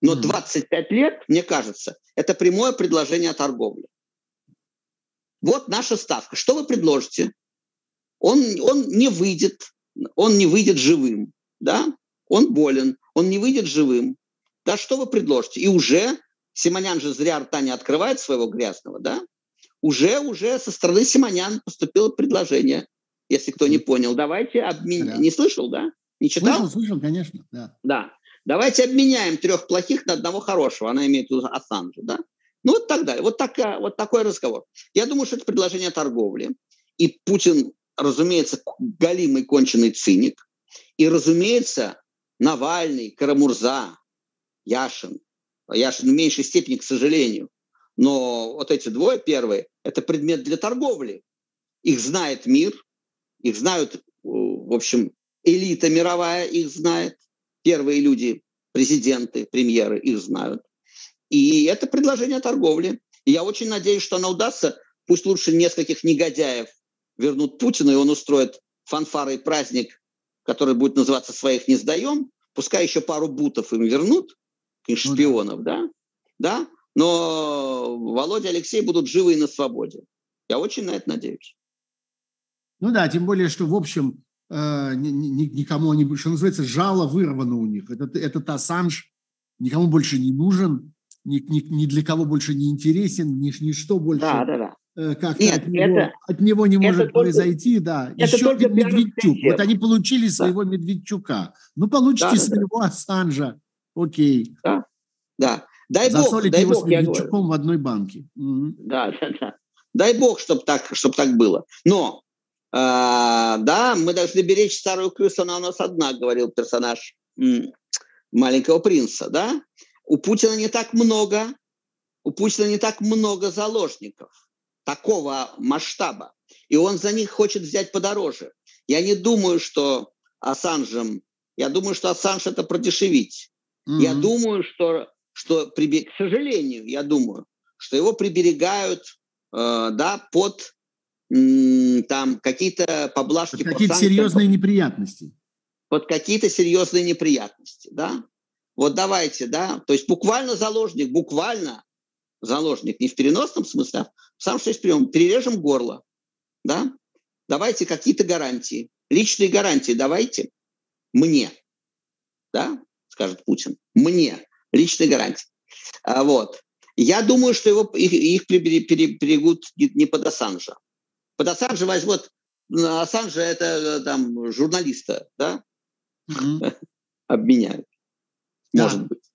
Но 25 лет, мне кажется, это прямое предложение о торговле. Вот наша ставка. Что вы предложите? Он, он не выйдет, он не выйдет живым, да? Он болен, он не выйдет живым. Да, что вы предложите? И уже Симонян же зря рта не открывает своего грязного, да? уже, уже со стороны Симонян поступило предложение, если кто не понял. Давайте обмен... Да. Не слышал, да? Не читал? Слышал, слышал, конечно, да. Да. Давайте обменяем трех плохих на одного хорошего. Она имеет в виду Ассанжа, да? Ну вот так далее. Вот, такая, вот такой разговор. Я думаю, что это предложение торговли. И Путин, разумеется, галимый конченый циник. И, разумеется, Навальный, Карамурза, Яшин. Яшин в меньшей степени, к сожалению, но вот эти двое первые – это предмет для торговли. Их знает мир, их знают, э, в общем, элита мировая их знает. Первые люди, президенты, премьеры их знают. И это предложение торговли. И я очень надеюсь, что оно удастся. Пусть лучше нескольких негодяев вернут Путина, и он устроит фанфары и праздник, который будет называться «Своих не сдаем». Пускай еще пару бутов им вернут, ну шпионов, да? Да? Но Володя и Алексей будут живы и на свободе. Я очень на это надеюсь. Ну да, тем более, что, в общем, никому они, что называется, жало вырвано у них. Этот, этот Ассанж никому больше не нужен, ни, ни, ни для кого больше не интересен, ни, ничто больше да, да, да. Э, как Нет, от, него, это, от него не может только, произойти. Да. Это Еще один Медведчук. Вот они получили да. своего Медведчука. Ну, получите да, своего да. Ассанжа. Окей. Да, да. Дай бог, дай его бог, с Медведчуком в одной банке. Да, да, да. Дай бог, чтобы так, чтобы так было. Но, э, да, мы должны беречь старую крысу, она у нас одна, говорил персонаж маленького принца, да? У Путина не так много, у Путина не так много заложников такого масштаба, и он за них хочет взять подороже. Я не думаю, что Ассанжем, я думаю, что Ассанж это продешевить. Mm-hmm. Я думаю, что что, к сожалению, я думаю, что его приберегают э, да, под там какие-то поблажки. Под какие-то серьезные неприятности. Под какие-то серьезные неприятности, да. Вот давайте, да, то есть буквально заложник, буквально заложник, не в переносном смысле, а в самом что есть прием, перережем горло, да, давайте какие-то гарантии, личные гарантии давайте мне, да, скажет Путин, мне, личной гарантии. А, вот. Я думаю, что его, их, их переберегут не под Ассанжа. Под Ассанжа возьмут... Ассанжа – это э, там журналиста, да? Mm-hmm. Обменяют. Да. Может быть.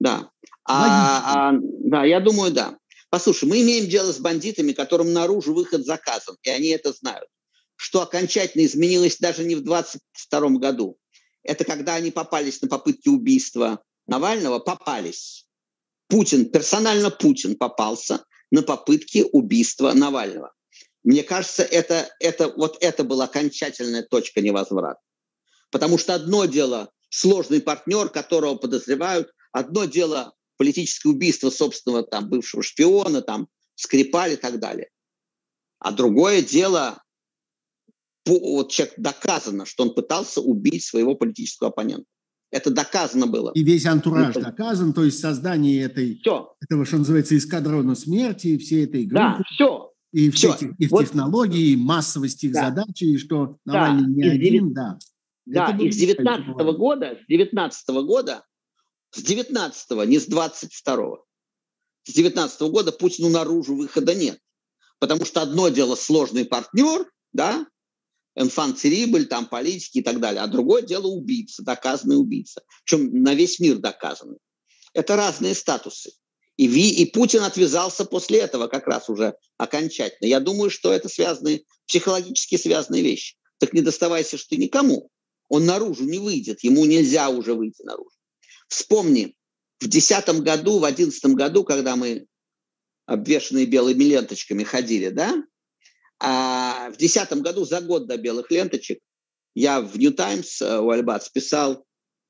Да. А, а, да, я думаю, да. Послушай, мы имеем дело с бандитами, которым наружу выход заказан, и они это знают. Что окончательно изменилось даже не в 22 году. Это когда они попались на попытки убийства Навального попались. Путин, персонально Путин попался на попытки убийства Навального. Мне кажется, это, это, вот это была окончательная точка невозврата. Потому что одно дело сложный партнер, которого подозревают, одно дело политическое убийство собственного там, бывшего шпиона, там, Скрипаль и так далее. А другое дело, вот человек доказано, что он пытался убить своего политического оппонента. Это доказано было. И весь антураж это... доказан, то есть создание этой, все. этого, что называется, эскадрона смерти, всей этой группы. Да, все. И все, все. их вот. технологии, и массовость их да. задачи, и что Навальный да. не из один, 9... да. Да, и с 19 -го года, с 19 -го года, с 19 не с 22 -го, с 19 -го года Путину наружу выхода нет. Потому что одно дело сложный партнер, да, инфант там политики и так далее, а другое дело убийца, доказанный убийца. Причем на весь мир доказанный. Это разные статусы. И, Ви, и Путин отвязался после этого как раз уже окончательно. Я думаю, что это связанные, психологически связанные вещи. Так не доставайся что ты никому. Он наружу не выйдет, ему нельзя уже выйти наружу. Вспомни, в 2010 году, в 2011 году, когда мы обвешанные белыми ленточками ходили, да, а в 2010 году, за год до белых ленточек, я в New Times э, у Альбац писал,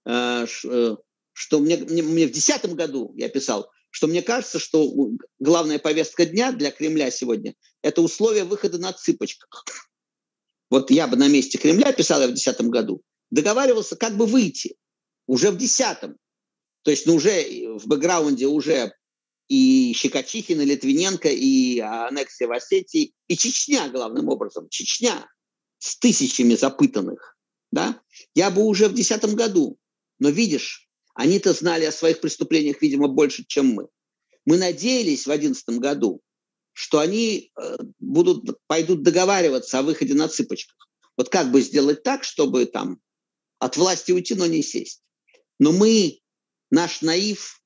э, э, что мне, мне, мне в 2010 году я писал, что мне кажется, что главная повестка дня для Кремля сегодня – это условия выхода на цыпочках. Вот я бы на месте Кремля, писал я в 2010 году, договаривался, как бы выйти уже в 2010. То есть ну, уже в бэкграунде уже и Щекочихин, и Литвиненко, и аннексия в Осетии, и Чечня, главным образом, Чечня с тысячами запытанных. Да? Я бы уже в 2010 году, но видишь, они-то знали о своих преступлениях, видимо, больше, чем мы. Мы надеялись в 2011 году, что они э, будут, пойдут договариваться о выходе на цыпочках. Вот как бы сделать так, чтобы там от власти уйти, но не сесть. Но мы, наш наив,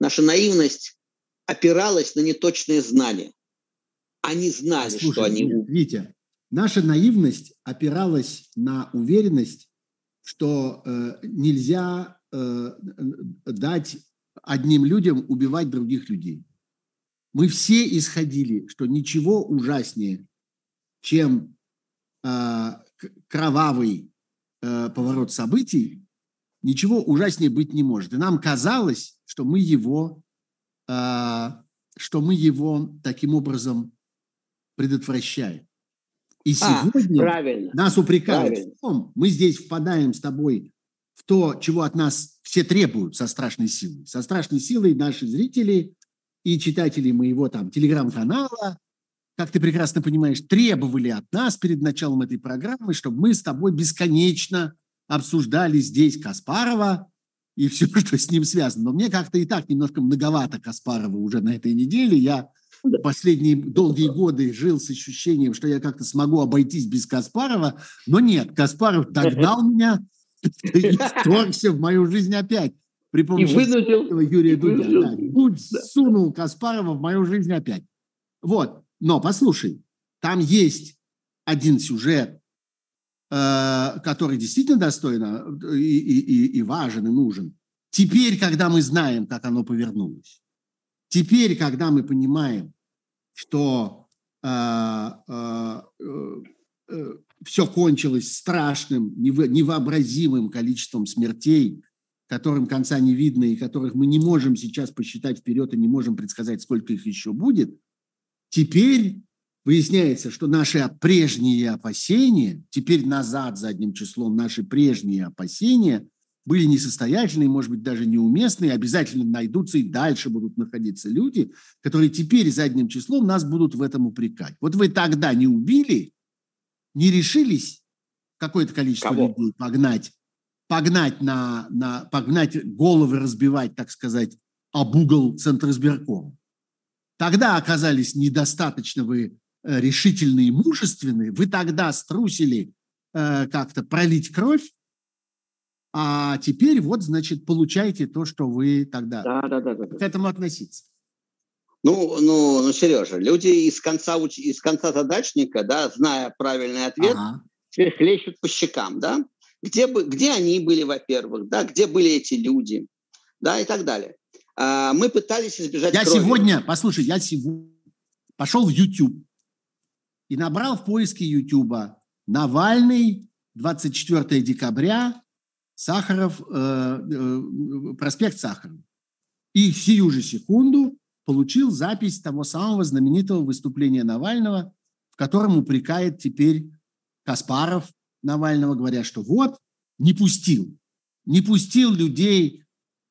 наша наивность опиралась на неточные знания. Они знали, Слушай, что они... Витя, наша наивность опиралась на уверенность, что э, нельзя э, дать одним людям убивать других людей. Мы все исходили, что ничего ужаснее, чем э, кровавый э, поворот событий, ничего ужаснее быть не может. И нам казалось, что мы его а, что мы его таким образом предотвращаем. И а, сегодня правильно, нас упрекают правильно. в том, мы здесь впадаем с тобой в то, чего от нас все требуют со страшной силой. Со страшной силой наши зрители и читатели моего там телеграм-канала, как ты прекрасно понимаешь, требовали от нас перед началом этой программы, чтобы мы с тобой бесконечно обсуждали здесь Каспарова, и все, что с ним связано. Но мне как-то и так немножко многовато Каспарова уже на этой неделе. Я последние долгие годы жил с ощущением, что я как-то смогу обойтись без Каспарова, но нет, Каспаров догнал меня вторгся в мою жизнь опять. При помощи вынудил, Юрия Дудя. Да, сунул Каспарова в мою жизнь опять. Вот. Но послушай, там есть один сюжет, Э, который действительно достоин и, и, и важен, и нужен. Теперь, когда мы знаем, как оно повернулось, теперь, когда мы понимаем, что э, э, э, все кончилось страшным, невообразимым количеством смертей, которым конца не видно и которых мы не можем сейчас посчитать вперед и не можем предсказать, сколько их еще будет, теперь Выясняется, что наши прежние опасения, теперь назад задним числом наши прежние опасения были несостоятельные, может быть, даже неуместные, обязательно найдутся и дальше будут находиться люди, которые теперь задним числом нас будут в этом упрекать. Вот вы тогда не убили, не решились какое-то количество Кого? людей погнать, погнать, на, на, погнать головы разбивать, так сказать, об угол Центра избиркома. Тогда оказались недостаточно вы Э, решительные и мужественные, вы тогда струсили э, как-то пролить кровь, а теперь вот, значит, получаете то, что вы тогда да, да, да, да, к этому относиться. Ну, ну, ну, Сережа, люди из конца, из конца задачника, да, зная правильный ответ, ага. хлещут по щекам, да? Где, бы, где они были, во-первых, да, где были эти люди, да, и так далее. А, мы пытались избежать Я крови. сегодня, послушай, я сегодня пошел в YouTube, и набрал в поиске Ютуба «Навальный, 24 декабря, Сахаров, э, э, проспект Сахаров». И в сию же секунду получил запись того самого знаменитого выступления Навального, в котором упрекает теперь Каспаров Навального, говоря, что вот, не пустил, не пустил людей,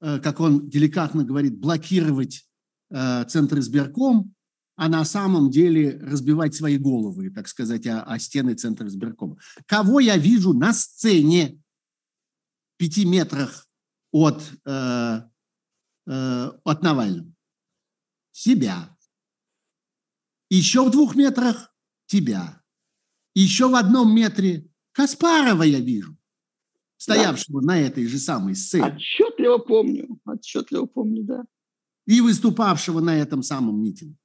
э, как он деликатно говорит, блокировать э, Центр избирком, а на самом деле разбивать свои головы, так сказать, о, о стены Центра избиркома. Кого я вижу на сцене пяти метрах от, э, э, от Навального? Себя. Еще в двух метрах тебя. Еще в одном метре Каспарова я вижу, стоявшего да. на этой же самой сцене. Отчетливо помню, отчетливо помню, да. И выступавшего на этом самом митинге.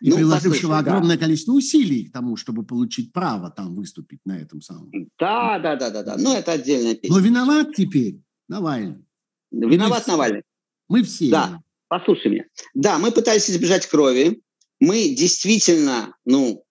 И ну, приложившего огромное да. количество усилий к тому, чтобы получить право там выступить на этом самом. Да, да, да, да, да. Ну, это отдельная песня. Но виноват теперь Навальный. Виноват Навальный. Мы все. Да, послушай меня. Да, мы пытались избежать крови. Мы действительно, ну,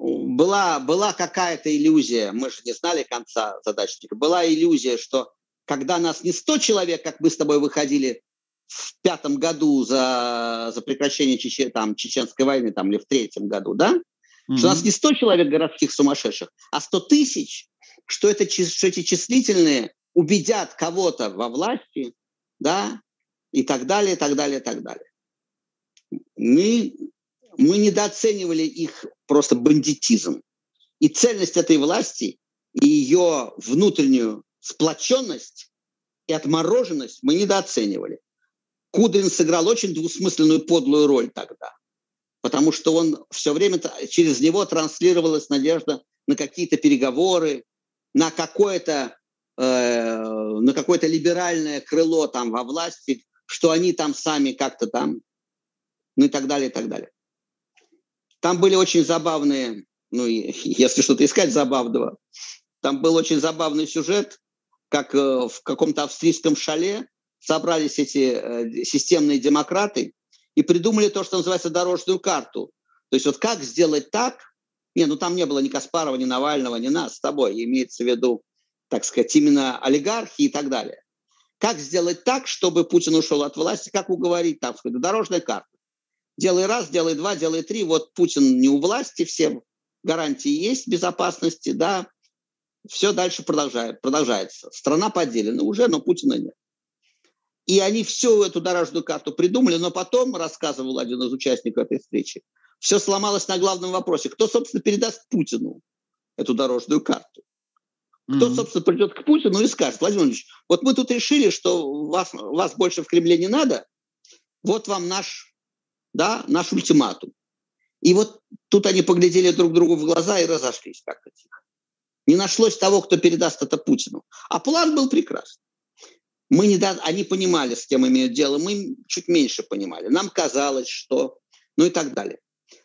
была, была какая-то иллюзия, мы же не знали конца задачника, была иллюзия, что когда нас не 100 человек, как мы с тобой выходили в пятом году за, за прекращение чече, там, чеченской войны, там, или в третьем году, да, mm-hmm. что у нас не 100 человек городских сумасшедших, а 100 тысяч, что, это, что эти числительные убедят кого-то во власти, да, и так далее, так далее, так далее. Мы, мы недооценивали их просто бандитизм. И цельность этой власти, и ее внутреннюю сплоченность и отмороженность мы недооценивали. Кудрин сыграл очень двусмысленную подлую роль тогда, потому что он все время через него транслировалась надежда на какие-то переговоры, на какое-то э, на какое-то либеральное крыло там во власти, что они там сами как-то там, ну и так далее, и так далее. Там были очень забавные, ну, если что-то искать забавного, там был очень забавный сюжет, как э, в каком-то австрийском шале собрались эти э, системные демократы и придумали то, что называется дорожную карту. То есть вот как сделать так, не, ну там не было ни Каспарова, ни Навального, ни нас с тобой, имеется в виду, так сказать, именно олигархи и так далее. Как сделать так, чтобы Путин ушел от власти, как уговорить, там, сказать, дорожная карта. Делай раз, делай два, делай три, вот Путин не у власти, все гарантии есть безопасности, да, все дальше продолжает, продолжается. Страна поделена уже, но Путина нет. И они всю эту дорожную карту придумали, но потом, рассказывал один из участников этой встречи, все сломалось на главном вопросе. Кто, собственно, передаст Путину эту дорожную карту? Кто, mm-hmm. собственно, придет к Путину и скажет, Владимир Владимирович, вот мы тут решили, что вас, вас больше в Кремле не надо, вот вам наш, да, наш ультиматум. И вот тут они поглядели друг другу в глаза и разошлись как-то тихо. Не нашлось того, кто передаст это Путину. А план был прекрасный. Мы не до... Они понимали, с кем имеют дело, мы чуть меньше понимали. Нам казалось, что... Ну и так далее.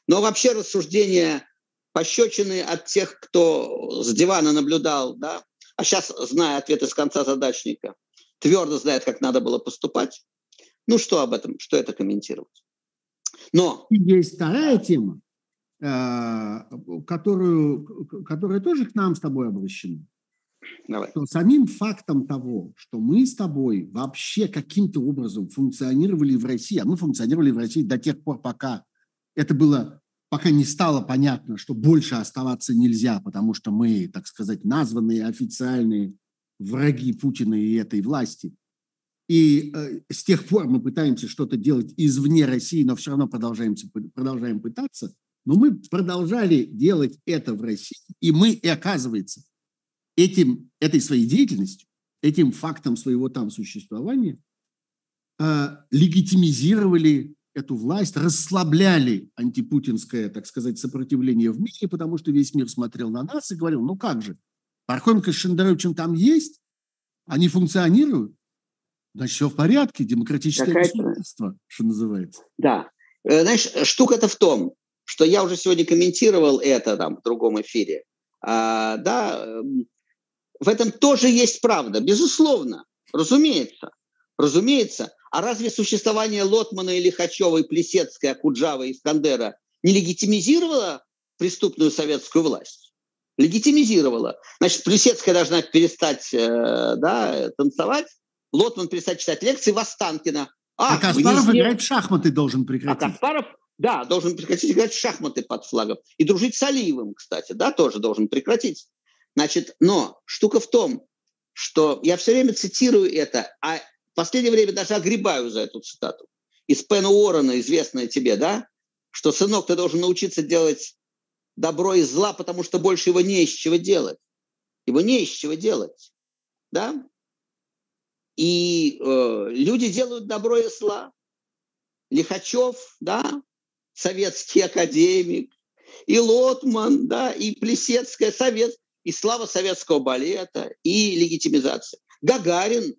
Но вообще рассуждения пощечины от тех, кто с дивана наблюдал, да, а сейчас, зная ответы с конца задачника, твердо знает, как надо было поступать. Ну что об этом, что это комментировать? Но... Есть вторая тема, э, которую, которая тоже к нам с тобой обращена. Давай. что самим фактом того, что мы с тобой вообще каким-то образом функционировали в России, а мы функционировали в России до тех пор, пока это было, пока не стало понятно, что больше оставаться нельзя, потому что мы, так сказать, названные официальные враги Путина и этой власти. И э, с тех пор мы пытаемся что-то делать извне России, но все равно продолжаем, продолжаем пытаться. Но мы продолжали делать это в России, и мы, и оказывается, этим, этой своей деятельностью, этим фактом своего там существования э, легитимизировали эту власть, расслабляли антипутинское, так сказать, сопротивление в мире, потому что весь мир смотрел на нас и говорил, ну как же, Пархоменко с Шендеровичем там есть, они функционируют, значит, все в порядке, демократическое Какая государство, что называется. Да. Э, знаешь, штука-то в том, что я уже сегодня комментировал это там в другом эфире. А, да, эм, в этом тоже есть правда, безусловно, разумеется, разумеется. А разве существование Лотмана или Хачева, и Плесецкой, Акуджава и Искандера не легитимизировала преступную советскую власть? Легитимизировала. Значит, Плесецкая должна перестать э, да, танцевать, Лотман перестать читать лекции, Востанкина. А, а Каспаров везде... играть в шахматы должен прекратить. А Каспаров, да, должен прекратить играть в шахматы под флагом. И дружить с Алиевым, кстати, да, тоже должен прекратить. Значит, но штука в том, что я все время цитирую это, а последнее время даже огребаю за эту цитату. Из Пена Уоррена, известная тебе, да, что, сынок, ты должен научиться делать добро и зла, потому что больше его не из чего делать. Его не из чего делать. Да? И э, люди делают добро и зла. Лихачев, да, советский академик, и Лотман, да, и Плесецкая, совет, и слава советского балета, и легитимизация. Гагарин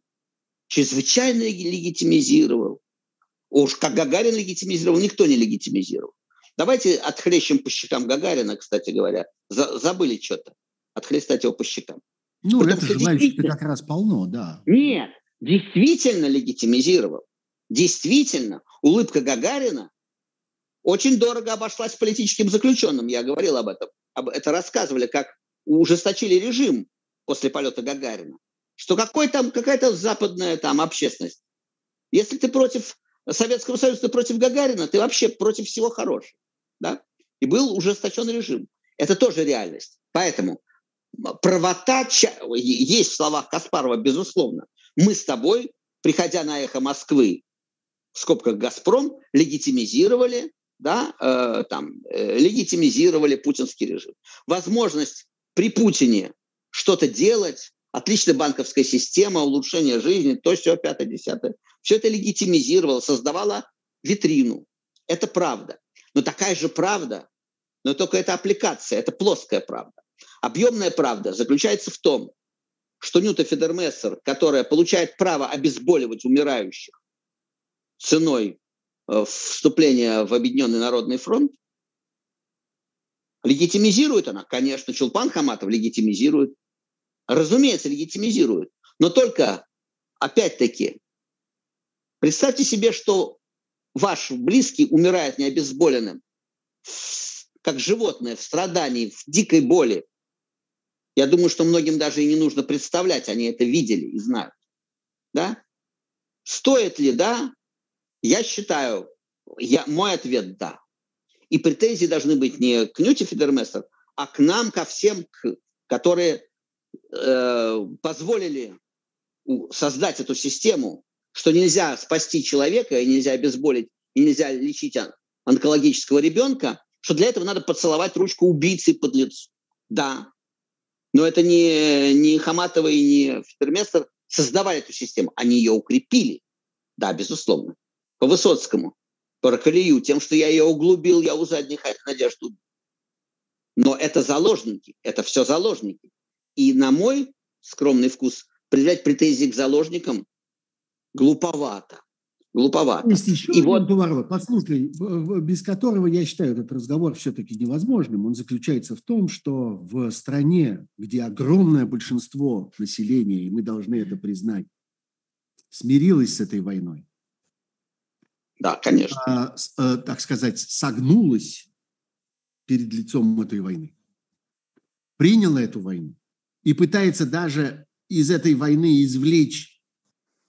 чрезвычайно легитимизировал. Уж как Гагарин легитимизировал, никто не легитимизировал. Давайте отхлещем по щекам Гагарина, кстати говоря. За, забыли что-то. Отхлестать его по щекам. Ну, Потому это желающих как раз полно, да. Нет, действительно легитимизировал. Действительно, улыбка Гагарина очень дорого обошлась политическим заключенным. Я говорил об этом. Это рассказывали, как ужесточили режим после полета Гагарина. Что какой там, какая-то западная там общественность. Если ты против Советского Союза, ты против Гагарина, ты вообще против всего хорошего. Да? И был ужесточен режим. Это тоже реальность. Поэтому правота есть в словах Каспарова, безусловно. Мы с тобой, приходя на эхо Москвы, в скобках «Газпром», легитимизировали, да, э, там, э, легитимизировали путинский режим. Возможность при Путине что-то делать, отличная банковская система, улучшение жизни, то все, пятое, десятое. Все это легитимизировало, создавало витрину. Это правда. Но такая же правда, но только это аппликация, это плоская правда. Объемная правда заключается в том, что Нюта Федермессер, которая получает право обезболивать умирающих ценой э, вступления в Объединенный Народный фронт, легитимизирует она, конечно, Чулпан Хаматов легитимизирует, разумеется, легитимизирует, но только, опять-таки, представьте себе, что ваш близкий умирает необезболенным, как животное в страдании, в дикой боли, я думаю, что многим даже и не нужно представлять, они это видели и знают. Да? Стоит ли, да? Я считаю, я, мой ответ – да. И претензии должны быть не к Нюте Федермессер, а к нам, ко всем, которые э, позволили создать эту систему, что нельзя спасти человека, и нельзя обезболить, и нельзя лечить онкологического ребенка, что для этого надо поцеловать ручку убийцы под лицо. Да, но это не, не Хаматова и не Фитерместер создавали эту систему, они ее укрепили. Да, безусловно. По Высоцкому, по Роколею, тем, что я ее углубил, я у задних надежд. Но это заложники, это все заложники. И на мой скромный вкус предъявлять претензии к заложникам глуповато глуповато. Есть еще и вот поворот. Послушай, без которого я считаю этот разговор все-таки невозможным. Он заключается в том, что в стране, где огромное большинство населения, и мы должны это признать, смирилось с этой войной. Да, конечно. А, а, так сказать, согнулось перед лицом этой войны, приняла эту войну и пытается даже из этой войны извлечь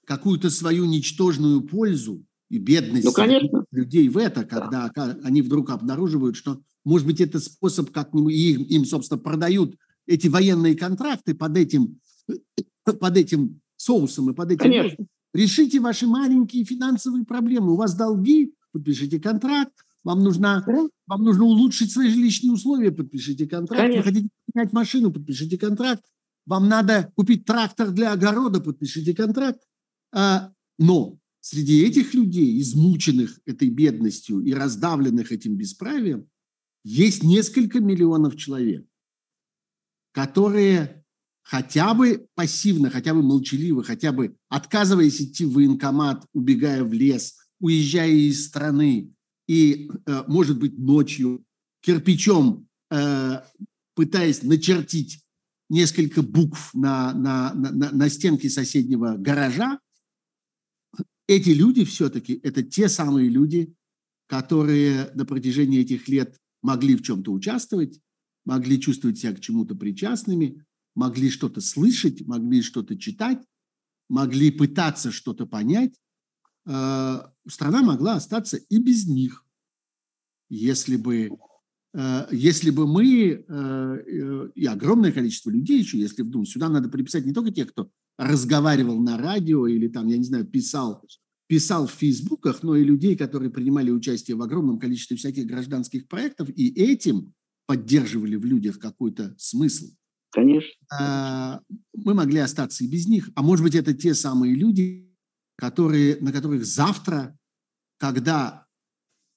какую-то свою ничтожную пользу и бедность ну, людей в это, когда да. они вдруг обнаруживают, что, может быть, это способ, как им, им, собственно, продают эти военные контракты под этим, под этим соусом и под этим... Конечно. Решите ваши маленькие финансовые проблемы. У вас долги, подпишите контракт. Вам нужно, да. вам нужно улучшить свои жилищные условия, подпишите контракт. Конечно. Вы хотите менять машину, подпишите контракт. Вам надо купить трактор для огорода, подпишите контракт. А, но среди этих людей, измученных этой бедностью и раздавленных этим бесправием, есть несколько миллионов человек, которые хотя бы пассивно, хотя бы молчаливо, хотя бы отказываясь идти в военкомат, убегая в лес, уезжая из страны и, э, может быть, ночью кирпичом э, пытаясь начертить несколько букв на, на, на, на стенке соседнего гаража, эти люди все-таки, это те самые люди, которые на протяжении этих лет могли в чем-то участвовать, могли чувствовать себя к чему-то причастными, могли что-то слышать, могли что-то читать, могли пытаться что-то понять, э, страна могла остаться и без них, если бы, если бы мы э, и огромное количество людей еще, если вдумать, сюда надо приписать не только тех, кто разговаривал на радио или там, я не знаю, писал, писал в фейсбуках, но и людей, которые принимали участие в огромном количестве всяких гражданских проектов и этим поддерживали в людях какой-то смысл. Конечно. Мы могли остаться и без них. А может быть, это те самые люди, которые, на которых завтра, когда,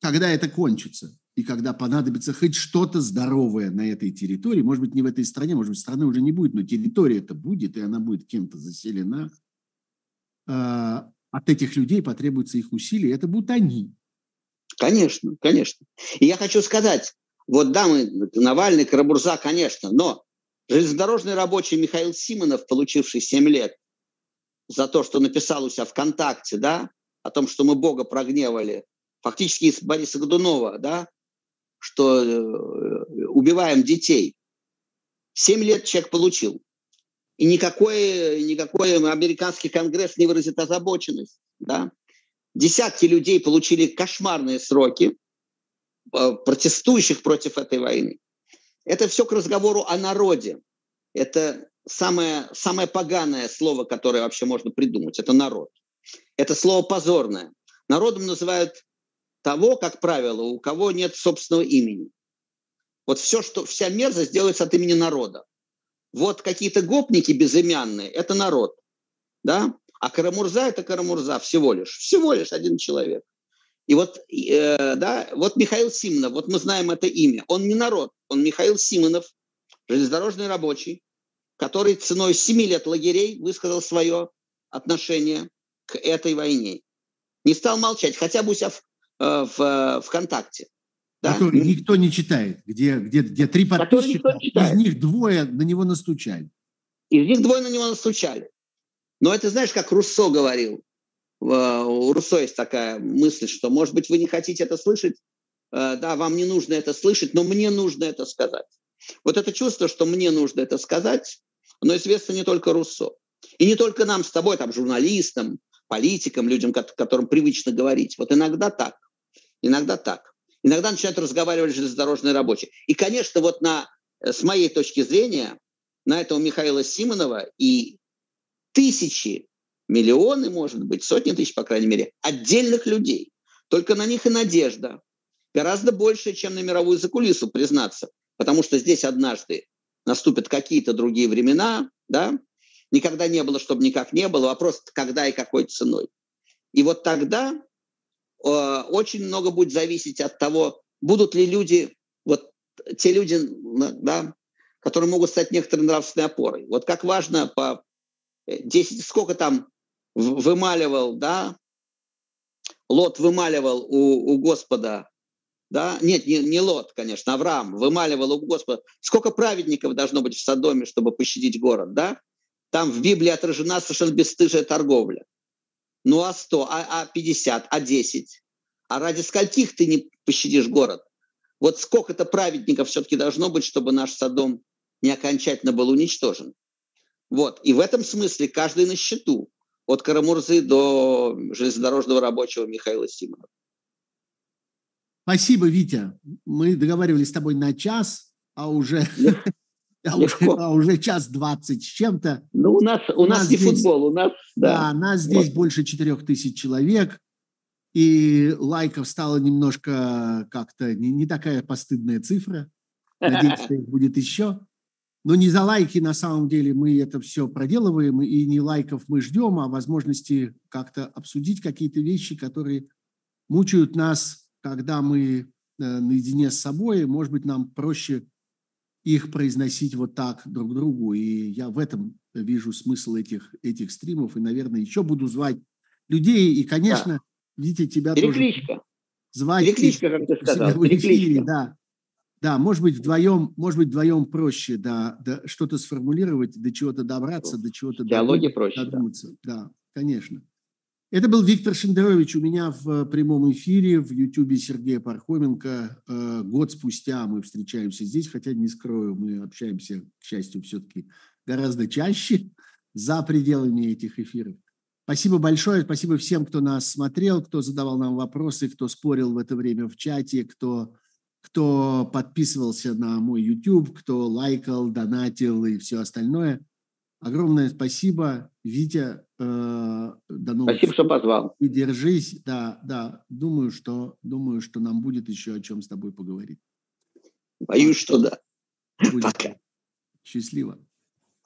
когда это кончится, и когда понадобится хоть что-то здоровое на этой территории, может быть, не в этой стране, может быть, страны уже не будет, но территория это будет, и она будет кем-то заселена, а, от этих людей потребуется их усилия, это будут они. Конечно, конечно. И я хочу сказать, вот да, мы, Навальный, Карабурза, конечно, но Железнодорожный рабочий Михаил Симонов, получивший 7 лет за то, что написал у себя ВКонтакте, да, о том, что мы Бога прогневали, фактически из Бориса Годунова, да, что э, убиваем детей. Семь лет человек получил. И никакой, никакой американский конгресс не выразит озабоченность. Да? Десятки людей получили кошмарные сроки, э, протестующих против этой войны. Это все к разговору о народе. Это самое, самое поганое слово, которое вообще можно придумать. Это народ. Это слово позорное. Народом называют того, как правило, у кого нет собственного имени. Вот все, что, вся мерзость делается от имени народа. Вот какие-то гопники безымянные – это народ. Да? А Карамурза – это Карамурза всего лишь. Всего лишь один человек. И вот, э, да, вот Михаил Симонов, вот мы знаем это имя. Он не народ, он Михаил Симонов, железнодорожный рабочий, который ценой семи лет лагерей высказал свое отношение к этой войне. Не стал молчать, хотя бы у себя в, э, в, в ВКонтакте. Да? Который никто не читает, где, где, где три подписчика, из них двое на него настучали. Из них двое на него настучали. Но это, знаешь, как Руссо говорил, у Руссо есть такая мысль, что, может быть, вы не хотите это слышать, э, да, вам не нужно это слышать, но мне нужно это сказать. Вот это чувство, что мне нужно это сказать, оно известно не только Руссо. И не только нам с тобой, там, журналистам, политикам, людям, которым привычно говорить. Вот иногда так. Иногда так. Иногда начинают разговаривать железнодорожные рабочие. И, конечно, вот на, э, с моей точки зрения, на этого Михаила Симонова и тысячи миллионы, может быть, сотни тысяч, по крайней мере, отдельных людей. Только на них и надежда. Гораздо больше, чем на мировую закулису, признаться. Потому что здесь однажды наступят какие-то другие времена, да, никогда не было, чтобы никак не было, вопрос, когда и какой ценой. И вот тогда очень много будет зависеть от того, будут ли люди, вот те люди, да, которые могут стать некоторой нравственной опорой. Вот как важно по 10, сколько там вымаливал, да, Лот вымаливал у, у Господа, да, нет, не, не Лот, конечно, Авраам вымаливал у Господа, сколько праведников должно быть в Содоме, чтобы пощадить город, да? Там в Библии отражена совершенно бесстыжая торговля. Ну а 100, а, а 50, а 10? А ради скольких ты не пощадишь город? Вот сколько-то праведников все-таки должно быть, чтобы наш Содом не окончательно был уничтожен. Вот. И в этом смысле каждый на счету от Карамурзы до железнодорожного рабочего Михаила Симонова. Спасибо, Витя. Мы договаривались с тобой на час, а уже, а уже, а уже час двадцать с чем-то. Ну, у нас, у, у нас, нас не здесь, футбол, у нас... Да, да нас здесь вот. больше четырех тысяч человек, и лайков стало немножко как-то не, не такая постыдная цифра. Надеюсь, что их будет еще. Но не за лайки на самом деле мы это все проделываем, и не лайков мы ждем, а возможности как-то обсудить какие-то вещи, которые мучают нас, когда мы э, наедине с собой. Может быть, нам проще их произносить вот так друг другу. И я в этом вижу смысл этих, этих стримов. И, наверное, еще буду звать людей. И, конечно, да. видите, тебя Перекличка. тоже звать. Перекличка, как ты сказал. В эфире, да. Да, может быть, вдвоем, может быть, вдвоем проще, да, да что-то сформулировать, до чего-то добраться, до чего-то Теология проще. Додуматься. Да. да, конечно. Это был Виктор Шендерович у меня в прямом эфире в Ютубе Сергея Пархоменко. Э, год спустя мы встречаемся здесь, хотя не скрою, мы общаемся, к счастью, все-таки гораздо чаще за пределами этих эфиров. Спасибо большое, спасибо всем, кто нас смотрел, кто задавал нам вопросы, кто спорил в это время в чате, кто, кто подписывался на мой YouTube, кто лайкал, донатил и все остальное. Огромное спасибо, Витя. Э, до новых спасибо, что позвал. И держись. Да, да. Думаю, что, думаю, что нам будет еще о чем с тобой поговорить. Боюсь, что да. Будет. Пока. Счастливо.